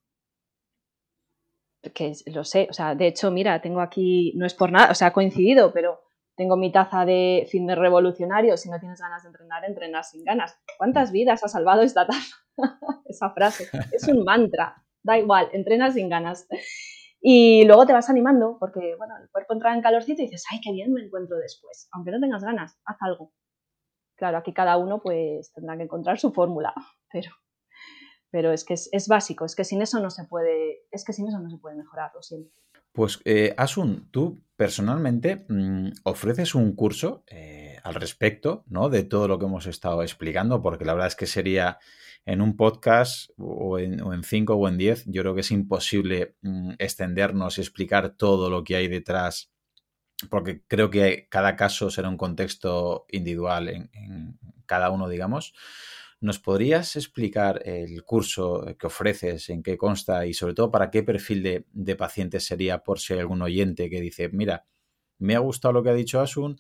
[SPEAKER 3] Que lo sé, o sea, de hecho, mira, tengo aquí, no es por nada, o sea, ha coincidido, pero tengo mi taza de de revolucionario, si no tienes ganas de entrenar, entrenas sin ganas. ¿Cuántas vidas ha salvado esta taza? Esa frase. Es un mantra. Da igual, entrenas sin ganas. Y luego te vas animando porque, bueno, el cuerpo entra en calorcito y dices, ay, qué bien me encuentro después. Aunque no tengas ganas, haz algo. Claro, aquí cada uno pues tendrá que encontrar su fórmula, pero, pero es que es, básico, es que sin eso no se puede, es que sin eso no se puede mejorar, lo siento.
[SPEAKER 2] Pues eh, Asun, tú personalmente mm, ofreces un curso eh, al respecto, ¿no? De todo lo que hemos estado explicando, porque la verdad es que sería en un podcast o en, cinco o en diez, yo creo que es imposible mm, extendernos y explicar todo lo que hay detrás porque creo que cada caso será un contexto individual en, cada uno, digamos. ¿Nos podrías explicar el curso que ofreces, en qué consta y sobre todo para qué perfil de, de pacientes sería por si hay algún oyente que dice, mira, me ha gustado lo que ha dicho Asun,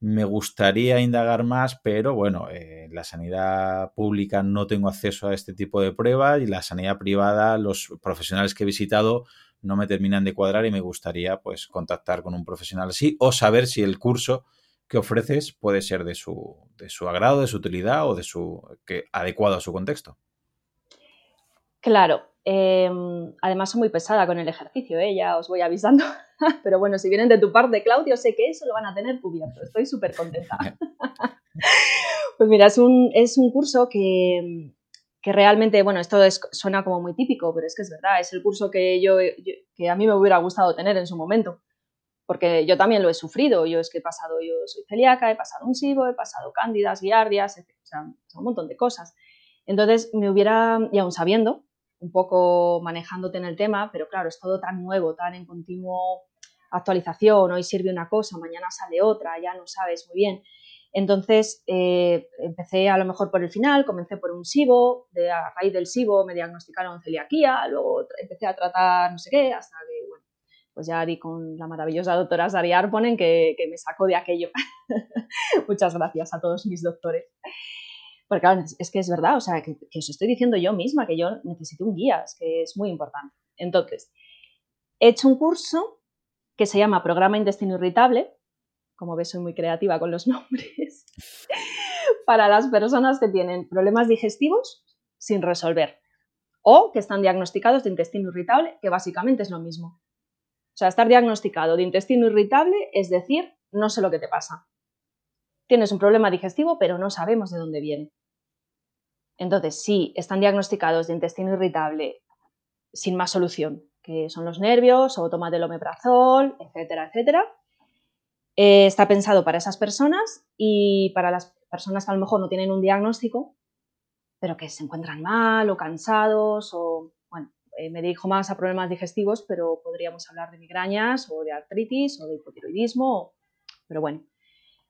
[SPEAKER 2] me gustaría indagar más, pero bueno, en la sanidad pública no tengo acceso a este tipo de pruebas y la sanidad privada, los profesionales que he visitado no me terminan de cuadrar y me gustaría pues contactar con un profesional así o saber si el curso que ofreces puede ser de su, de su agrado, de su utilidad o de su que, adecuado a su contexto.
[SPEAKER 3] Claro, em, además soy muy pesada con el ejercicio, ¿eh? ya os voy avisando. Pero bueno, si vienen de tu parte, Claudio, sé que eso lo van a tener cubierto. Estoy súper contenta. pues mira, es un, es un curso que, que realmente, bueno, esto suena como muy típico, pero es que es verdad, es el curso que, yo, que a mí me hubiera gustado tener en su momento, porque yo también lo he sufrido, yo es que he pasado, yo soy celíaca, he pasado un SIBO, he pasado cándidas, guiardias, o sea, un montón de cosas. Entonces me hubiera, y aún sabiendo, un poco manejándote en el tema, pero claro, es todo tan nuevo, tan en continuo actualización, hoy sirve una cosa, mañana sale otra, ya no sabes muy bien. Entonces, eh, empecé a lo mejor por el final, comencé por un SIBO, de, a raíz del SIBO me diagnosticaron celiaquía, luego empecé a tratar no sé qué, hasta que, pues ya di con la maravillosa doctora Sari Arponen que, que me sacó de aquello. Muchas gracias a todos mis doctores. Porque claro, es que es verdad, o sea, que, que, os estoy diciendo yo misma, que yo necesito un guía, es que es muy importante. Entonces, he hecho un curso que se llama Programa Intestino Irritable, como ves soy muy creativa con los nombres, para las personas que tienen problemas digestivos sin resolver o que están diagnosticados de intestino irritable, que básicamente es lo mismo. O sea, estar diagnosticado de intestino irritable es decir, no sé lo que te pasa. Tienes un problema digestivo, pero no sabemos de dónde viene. Entonces, si están diagnosticados de intestino irritable sin más solución, que son los nervios o toma del omeprazol, etcétera, etcétera, eh, está pensado para esas personas y para las personas que a lo mejor no tienen un diagnóstico, pero que se encuentran mal o cansados o, eh, me dirijo más a problemas digestivos, pero podríamos hablar de migrañas o de artritis o de hipotiroidismo, pero bueno,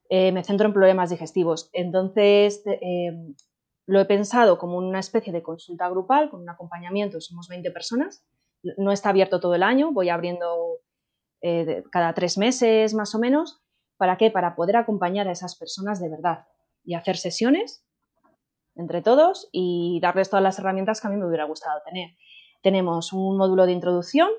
[SPEAKER 3] eh, me centro en problemas digestivos. Entonces, lo he pensado como una especie de consulta grupal con un acompañamiento, somos 20 personas, no está abierto todo el año, voy abriendo eh, cada tres meses más o menos. ¿Para qué? Para poder acompañar a esas personas de verdad y hacer sesiones entre todos y darles todas las herramientas que a mí me hubiera gustado tener. Tenemos un módulo de introducción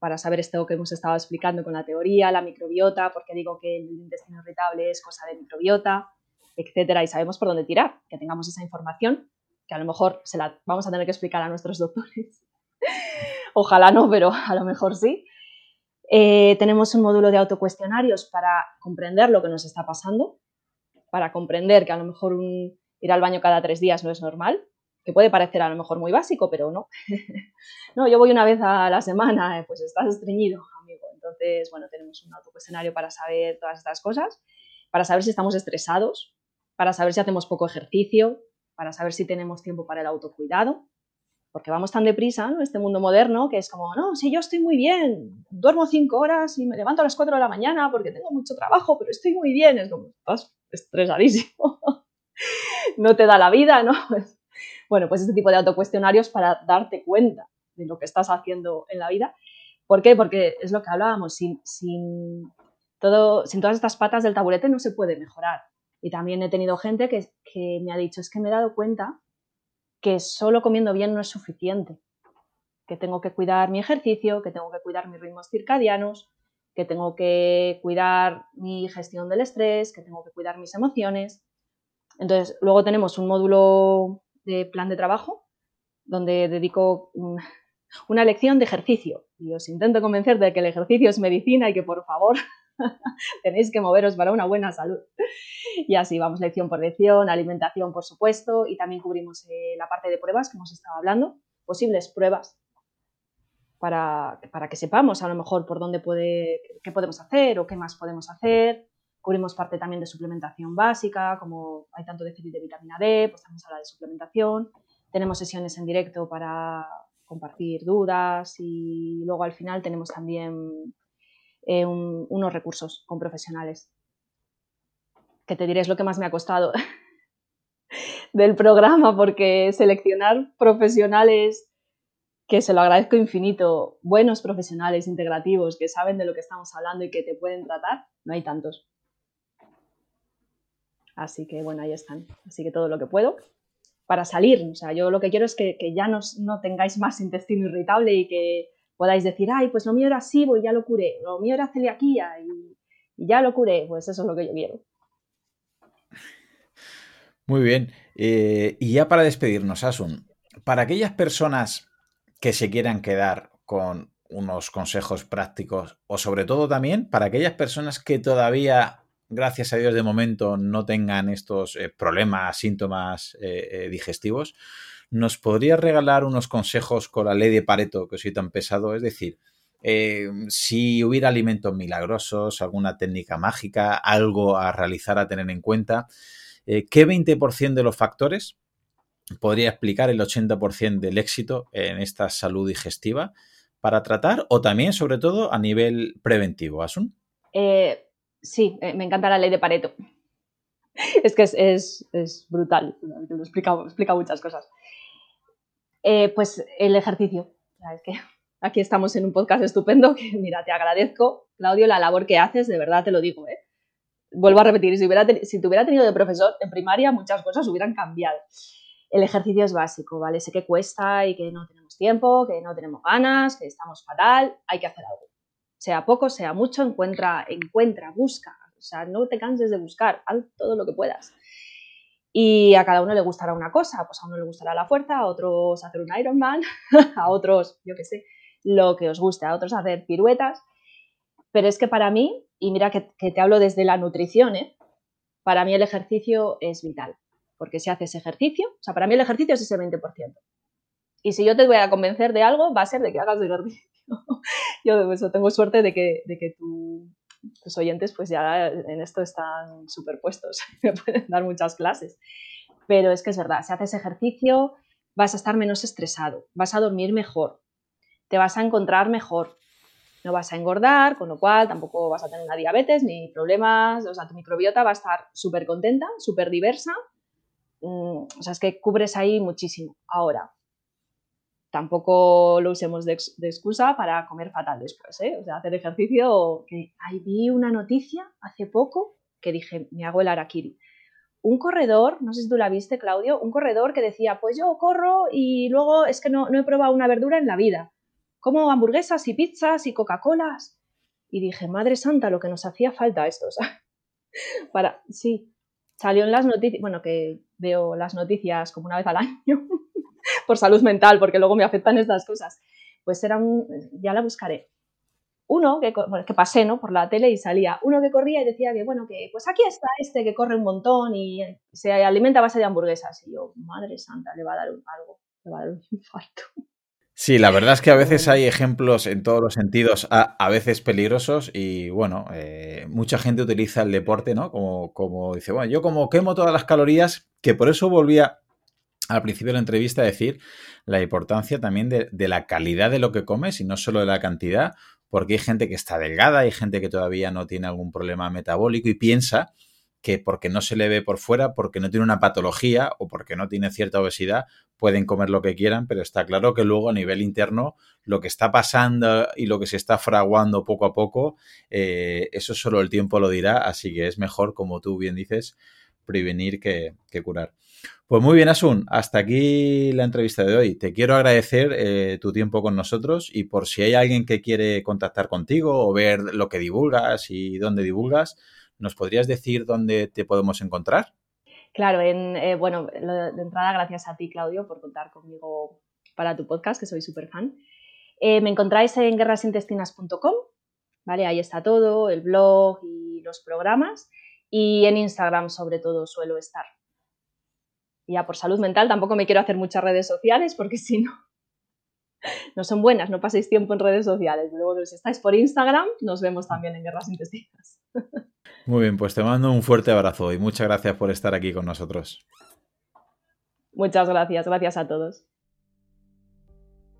[SPEAKER 3] para saber esto que hemos estado explicando con la teoría, la microbiota, porque digo que el intestino irritable es cosa de microbiota, etcétera, y sabemos por dónde tirar, que tengamos esa información, que a lo mejor se la vamos a tener que explicar a nuestros doctores. Ojalá no, pero a lo mejor sí. Eh, tenemos un módulo de autocuestionarios para comprender lo que nos está pasando, para comprender que a lo mejor ir al baño cada tres días no es normal, que puede parecer a lo mejor muy básico, pero no. no, yo voy una vez a la semana, eh, pues estás estreñido, amigo. Entonces, bueno, tenemos un autocuestionario para saber todas estas cosas, para saber si estamos estresados, para saber si hacemos poco ejercicio, para saber si tenemos tiempo para el autocuidado porque vamos tan deprisa, ¿no? Este mundo moderno que es como, no, si yo estoy muy bien, duermo cinco horas y me levanto a las cuatro de la mañana porque tengo mucho trabajo, pero estoy muy bien. Es como, estás estresadísimo. no te da la vida, ¿no? Bueno, pues este tipo de autocuestionarios para darte cuenta de lo que estás haciendo en la vida. ¿Por qué? Porque es lo que hablábamos, sin, sin, todo, sin todas estas patas del taburete no se puede mejorar. Y también he tenido gente que, que me ha dicho, es que me he dado cuenta que solo comiendo bien no es suficiente, que tengo que cuidar mi ejercicio, que tengo que cuidar mis ritmos circadianos, que tengo que cuidar mi gestión del estrés, que tengo que cuidar mis emociones. Entonces, luego tenemos un módulo de plan de trabajo donde dedico una lección de ejercicio y os intento convencer de que el ejercicio es medicina y que por favor tenéis que moveros para una buena salud. Y así vamos lección por lección, alimentación por supuesto y también cubrimos eh, la parte de pruebas que hemos estado hablando, posibles pruebas para, para, que sepamos a lo mejor por dónde puede, qué podemos hacer o qué más podemos hacer. Cubrimos parte también de suplementación básica, como hay tanto déficit de vitamina D, pues también se habla de suplementación. Tenemos sesiones en directo para compartir dudas y luego al final tenemos también eh, unos recursos con profesionales. Que te diré es lo que más me ha costado del programa, porque seleccionar profesionales que se lo agradezco infinito, buenos profesionales integrativos que saben de lo que estamos hablando y que te pueden tratar, no hay tantos. Así que bueno, ahí están. Así que todo lo que puedo para salir. O sea, yo lo que quiero es que, ya no, no, tengáis más intestino irritable y que podáis decir, ay, pues lo mío era SIBO y ya lo curé, lo mío era celiaquía y, ya lo curé. Pues eso es lo que yo quiero.
[SPEAKER 2] Muy bien. Eh, y ya para despedirnos, Asun, para aquellas personas que se quieran quedar con unos consejos prácticos o sobre todo también para aquellas personas que todavía, gracias a Dios de momento, no tengan estos eh, problemas, síntomas eh, digestivos, ¿nos podría regalar unos consejos con la ley de Pareto que soy tan pesado? Es decir, eh, si hubiera alimentos milagrosos, alguna técnica mágica, algo a realizar, a tener en cuenta, eh, ¿qué 20% de los factores podría explicar el 80% del éxito en esta salud digestiva para tratar o también, sobre todo, a nivel preventivo, Asun?
[SPEAKER 3] Eh, sí, me encanta la ley de Pareto. Es que es, brutal, explica, explica muchas cosas. Eh, pues el ejercicio. Es aquí estamos en un podcast estupendo mira, te agradezco, Claudio, la labor que haces, de verdad te lo digo. ¿eh? Vuelvo a repetir, si, hubiera te hubiera tenido de profesor en primaria, muchas cosas hubieran cambiado. El ejercicio es básico, ¿vale? Sé que cuesta y que no tenemos tiempo, que no tenemos ganas, que estamos fatal, hay que hacer algo. Sea poco, sea mucho, encuentra, encuentra, busca. O sea, no te canses de buscar, haz todo lo que puedas. Y a cada uno le gustará una cosa, pues a uno le gustará la fuerza, a otros hacer un Ironman, a otros, yo qué sé, lo que os guste, a otros hacer piruetas. Pero es que para mí, y mira que, te hablo desde la nutrición, ¿eh? para mí el ejercicio es vital, porque si haces ejercicio, o sea, para mí el ejercicio es ese 20%. Y si yo te voy a convencer de algo, va a ser de que hagas ejercicio. yo tengo suerte de que, de que tú tus oyentes pues ya en esto están superpuestos, me pueden dar muchas clases. Pero es que es verdad, si haces ejercicio vas a estar menos estresado, vas a dormir mejor, te vas a encontrar mejor, no vas a engordar, con lo cual tampoco vas a tener una diabetes ni problemas, o sea, tu microbiota va a estar súper contenta, súper diversa, mm, o sea, es que cubres ahí muchísimo. Ahora, tampoco lo usemos de, excusa para comer fatal después, ¿eh? O sea, hacer ejercicio. Ahí vi una noticia hace poco que dije, me hago el arakiri. Un corredor, no sé si tú la viste, Claudio, un corredor que decía, pues yo corro y luego es que no, no he probado una verdura en la vida. Como hamburguesas y pizzas y Coca-Colas. Y dije, madre santa, lo que nos hacía falta esto. para, sí, salió en las noticias, bueno, que veo las noticias como una vez al año por salud mental, porque luego me afectan estas cosas. Pues era un, ya la buscaré. Uno que, que pasé ¿no? por la tele y salía, uno que corría y decía que, bueno, que pues aquí está este que corre un montón y se alimenta a base de hamburguesas. Y yo, madre santa, le va a dar un, algo, le va a dar un infarto.
[SPEAKER 2] Sí, la verdad es que a veces hay ejemplos en todos los sentidos, a, veces peligrosos y bueno, eh, mucha gente utiliza el deporte, ¿no? Como, como dice, bueno, yo como quemo todas las calorías, que por eso volvía al principio de la entrevista decir la importancia también de, la calidad de lo que comes y no solo de la cantidad, porque hay gente que está delgada, hay gente que todavía no tiene algún problema metabólico y piensa que porque no se le ve por fuera, porque no tiene una patología o porque no tiene cierta obesidad, pueden comer lo que quieran, pero está claro que luego a nivel interno lo que está pasando y lo que se está fraguando poco a poco, eh, eso solo el tiempo lo dirá, así que es mejor, como tú bien dices, prevenir que, curar. Pues muy bien, Asun, hasta aquí la entrevista de hoy. Te quiero agradecer eh, tu tiempo con nosotros y por si hay alguien que quiere contactar contigo o ver lo que divulgas y dónde divulgas, ¿nos podrías decir dónde te podemos encontrar?
[SPEAKER 3] Claro, en, eh, bueno, de entrada, gracias a ti, Claudio, por contar conmigo para tu podcast, que soy súper fan. Eh, me encontráis en guerrasintestinas.com, ¿vale? Ahí está todo, el blog y los programas. Y en Instagram, sobre todo, suelo estar. Y ya por salud mental tampoco me quiero hacer muchas redes sociales porque si no, no son buenas, no paséis tiempo en redes sociales. Pero bueno, si estáis por Instagram, nos vemos también en Guerras Intestinas.
[SPEAKER 2] Muy bien, pues te mando un fuerte abrazo y muchas gracias por estar aquí con nosotros.
[SPEAKER 3] Muchas gracias, gracias a todos.